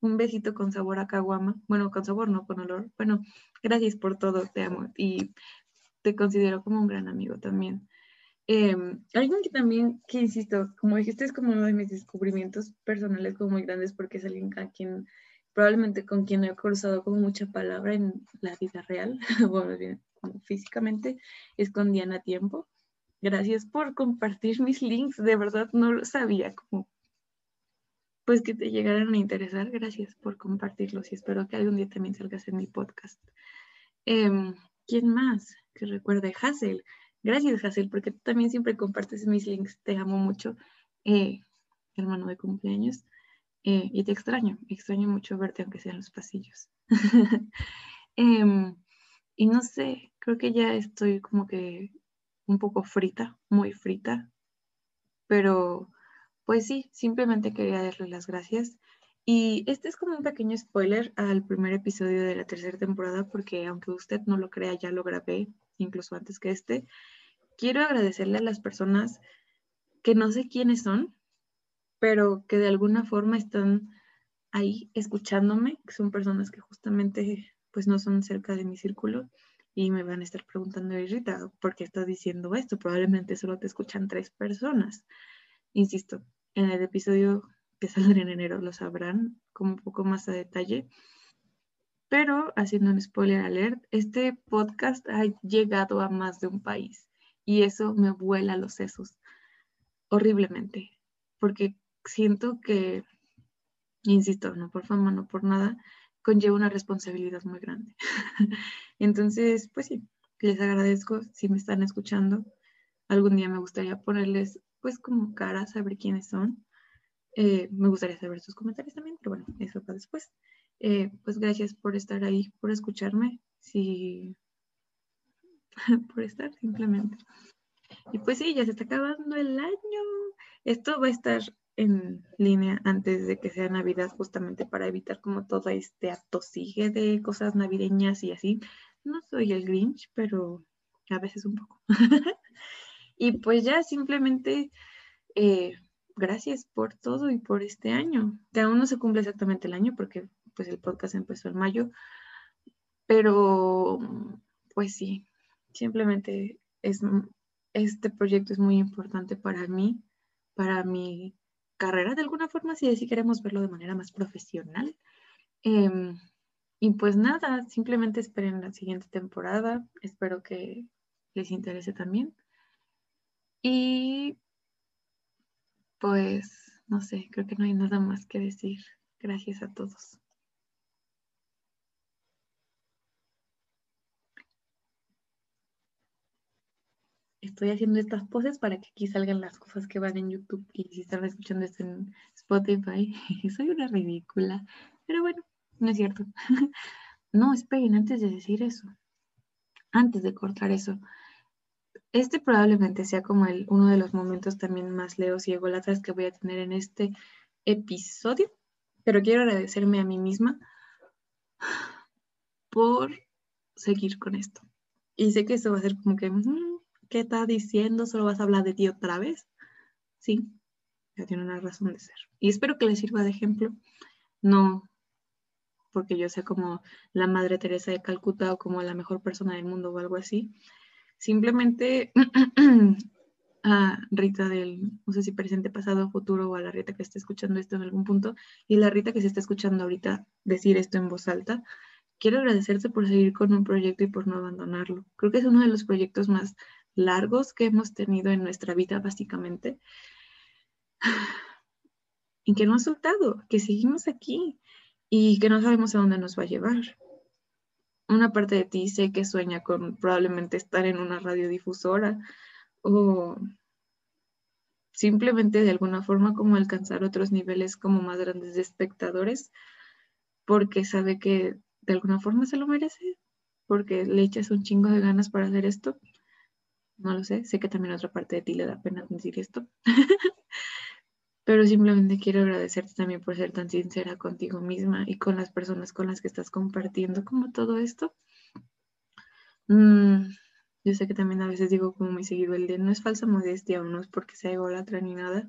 Un besito con sabor a caguama. Bueno, con sabor, no con olor. Bueno, gracias por todo, te amo y te considero como un gran amigo también. Em, alguien que también, que insisto, como dijiste, es como uno de mis descubrimientos personales como muy grandes porque es alguien a quien probablemente con quien he cruzado como mucha palabra en la vida real, bueno, físicamente, es con Diana Tiempo. Gracias por compartir mis links, de verdad no lo sabía como pues que te llegaran a interesar. Gracias por compartirlos y espero que algún día también salgas en mi podcast. Em, ¿Quién más que recuerde? Hazel. Gracias, Hazel, porque tú también siempre compartes mis links. Te amo mucho. Eh, hermano de cumpleaños. Eh, y te extraño, extraño mucho verte aunque sea en los pasillos. Em, y no sé, creo que ya estoy como que un poco frita, muy frita, pero pues sí, simplemente quería darle las gracias. Y este es como un pequeño spoiler al primer episodio de la tercera temporada, porque aunque usted no lo crea, ya lo grabé, incluso antes que este. Quiero agradecerle a las personas que no sé quiénes son, pero que de alguna forma están ahí escuchándome, que son personas que justamente pues no son cerca de mi círculo y me van a estar preguntando, Rita, ¿por qué estás diciendo esto? Probablemente solo te escuchan tres personas. Insisto, en el episodio que saldrá en enero lo sabrán como un poco más a detalle. Pero haciendo un spoiler alert, este podcast ha llegado a más de un país y eso me vuela los sesos horriblemente, porque siento que, insisto, no por fama, no por nada, conlleva una responsabilidad muy grande. Entonces, pues sí, les agradezco si me están escuchando. Algún día me gustaría ponerles, pues, como cara, saber quiénes son. Eh, me gustaría saber sus comentarios también, pero bueno, eso para después. Eh, pues gracias por estar ahí, por escucharme. sí, por estar simplemente. Y pues sí, ya se está acabando el año. Esto va a estar en línea antes de que sea Navidad, justamente para evitar como todo este atosigue de cosas navideñas y así. No soy el Grinch, pero a veces un poco. y pues ya simplemente eh, gracias por todo y por este año, que aún no se cumple exactamente el año porque pues el podcast empezó en mayo, pero pues sí, simplemente es, este proyecto es muy importante para mí, para mi carrera de alguna forma, si así queremos verlo de manera más profesional. Em, y pues nada, simplemente esperen la siguiente temporada, espero que les interese también. Y pues, no sé, creo que no hay nada más que decir. Gracias a todos. Estoy haciendo estas poses para que aquí salgan las cosas que van en YouTube y si están escuchando esto en Spotify, soy una ridícula. Pero bueno, no es cierto. no, esperen, antes de decir eso, antes de cortar eso, este probablemente sea como el, uno de los momentos también más leos y ególatras que voy a tener en este episodio, pero quiero agradecerme a mí misma por seguir con esto. Y sé que eso va a ser como que, mm, ¿qué estás diciendo? ¿Solo vas a hablar de ti otra vez? Sí, ya tiene una razón de ser. Y espero que les sirva de ejemplo. No porque yo sea como la Madre Teresa de Calcuta o como la mejor persona del mundo o algo así, Simplemente a Rita del, no sé si presente, pasado, futuro, o a la Rita que esté escuchando esto en algún punto, y la Rita que se está escuchando ahorita decir esto en voz alta, quiero agradecerte por seguir con un proyecto y por no abandonarlo. Creo que es uno de los proyectos más largos que hemos tenido en nuestra vida, básicamente, y que no ha soltado, que seguimos aquí y que no sabemos a dónde nos va a llevar una parte de ti sé que sueña con probablemente estar en una radiodifusora o simplemente de alguna forma como alcanzar otros niveles como más grandes de espectadores porque sabe que de alguna forma se lo merece, porque le echas un chingo de ganas para hacer esto. No lo sé, sé que también otra parte de ti le da pena decir esto. pero simplemente quiero agradecerte también por ser tan sincera contigo misma y con las personas con las que estás compartiendo como todo esto. Mm, yo sé que también a veces digo como muy seguido el de no es falsa modestia o no es porque sea ególatra ni nada,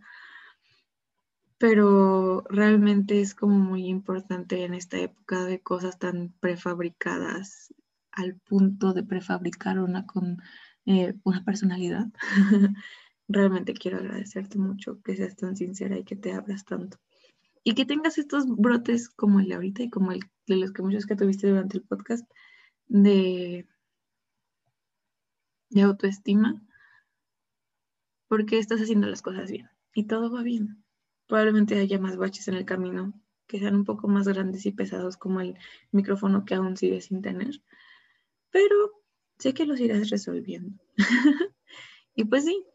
pero realmente es como muy importante en esta época de cosas tan prefabricadas al punto de prefabricar una con eh, una personalidad. realmente quiero agradecerte mucho que seas tan sincera y que te abras tanto. Y que tengas estos brotes como el de ahorita y como el de los que muchos que tuviste durante el podcast de, de autoestima, porque estás haciendo las cosas bien y todo va bien. Probablemente haya más baches en el camino que sean un poco más grandes y pesados como el micrófono que aún sigues sin tener, pero sé que los irás resolviendo. y pues sí,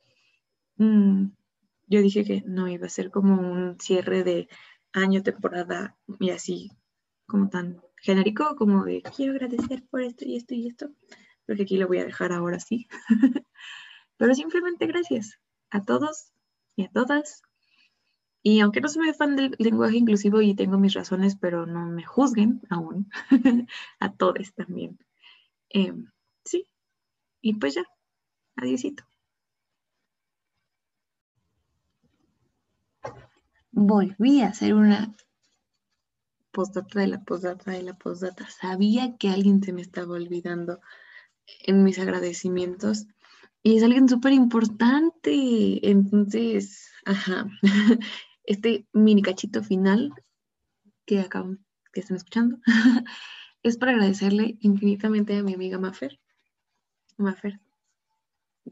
Mm, yo dije que no iba a ser como un cierre de año, temporada y así como tan genérico como de quiero agradecer por esto y esto y esto, porque aquí lo voy a dejar ahora sí. Pero simplemente gracias a todos y a todas. Y aunque no soy fan del lenguaje inclusivo y tengo mis razones, pero no me juzguen aún, a todos también. Em, sí, y pues ya, adiósito. volví a hacer una postdata de la postdata de la postdata. Sabía que alguien se me estaba olvidando en mis agradecimientos y es alguien súper importante. Entonces, ajá, este mini cachito final que acaban, que están escuchando, es para agradecerle infinitamente a mi amiga Mafer. Mafer,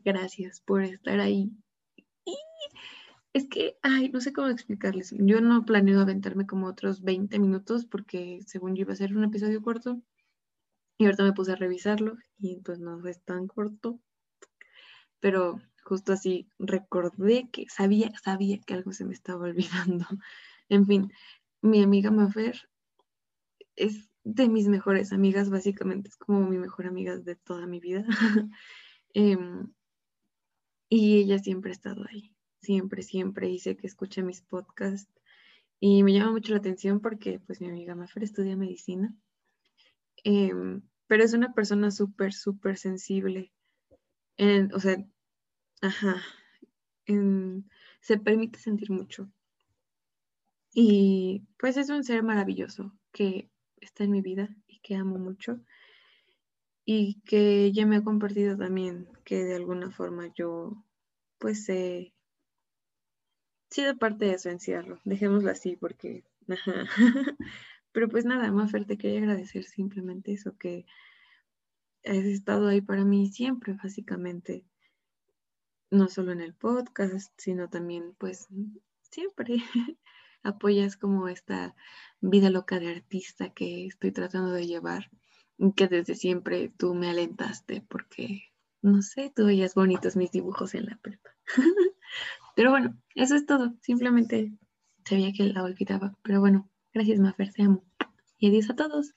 gracias por estar ahí es que, ay, no sé cómo explicarles. Yo no planeo aventarme como otros 20 minutos porque según yo iba a ser un episodio corto. Y ahorita me puse a revisarlo y pues no es tan corto. Pero justo así recordé que sabía, sabía que algo se me estaba olvidando. en fin, mi amiga Mafer es de mis mejores amigas, básicamente es como mi mejor amiga de toda mi vida. Em, y ella siempre ha estado ahí, siempre, siempre. Y que escucha mis podcasts y me llama mucho la atención porque pues mi amiga Mafer estudia medicina, em, pero es una persona súper, súper sensible. En, o sea, ajá, se permite sentir mucho. Y pues es un ser maravilloso que está en mi vida y que amo mucho. Y que ella me ha compartido también que de alguna forma yo pues he sido parte de su encierro. Dejémoslo así porque... Pero pues nada, Mafer, te quería agradecer simplemente eso, que has estado ahí para mí siempre, básicamente. No solo en el podcast, sino también pues siempre apoyas como esta vida loca de artista que estoy tratando de llevar, que desde siempre tú me alentaste porque, no sé, tú veías bonitos mis dibujos en la prepa. Pero bueno, eso es todo. Simplemente sabía que la olvidaba. Pero bueno, gracias Mafer, te amo. Y adiós a todos.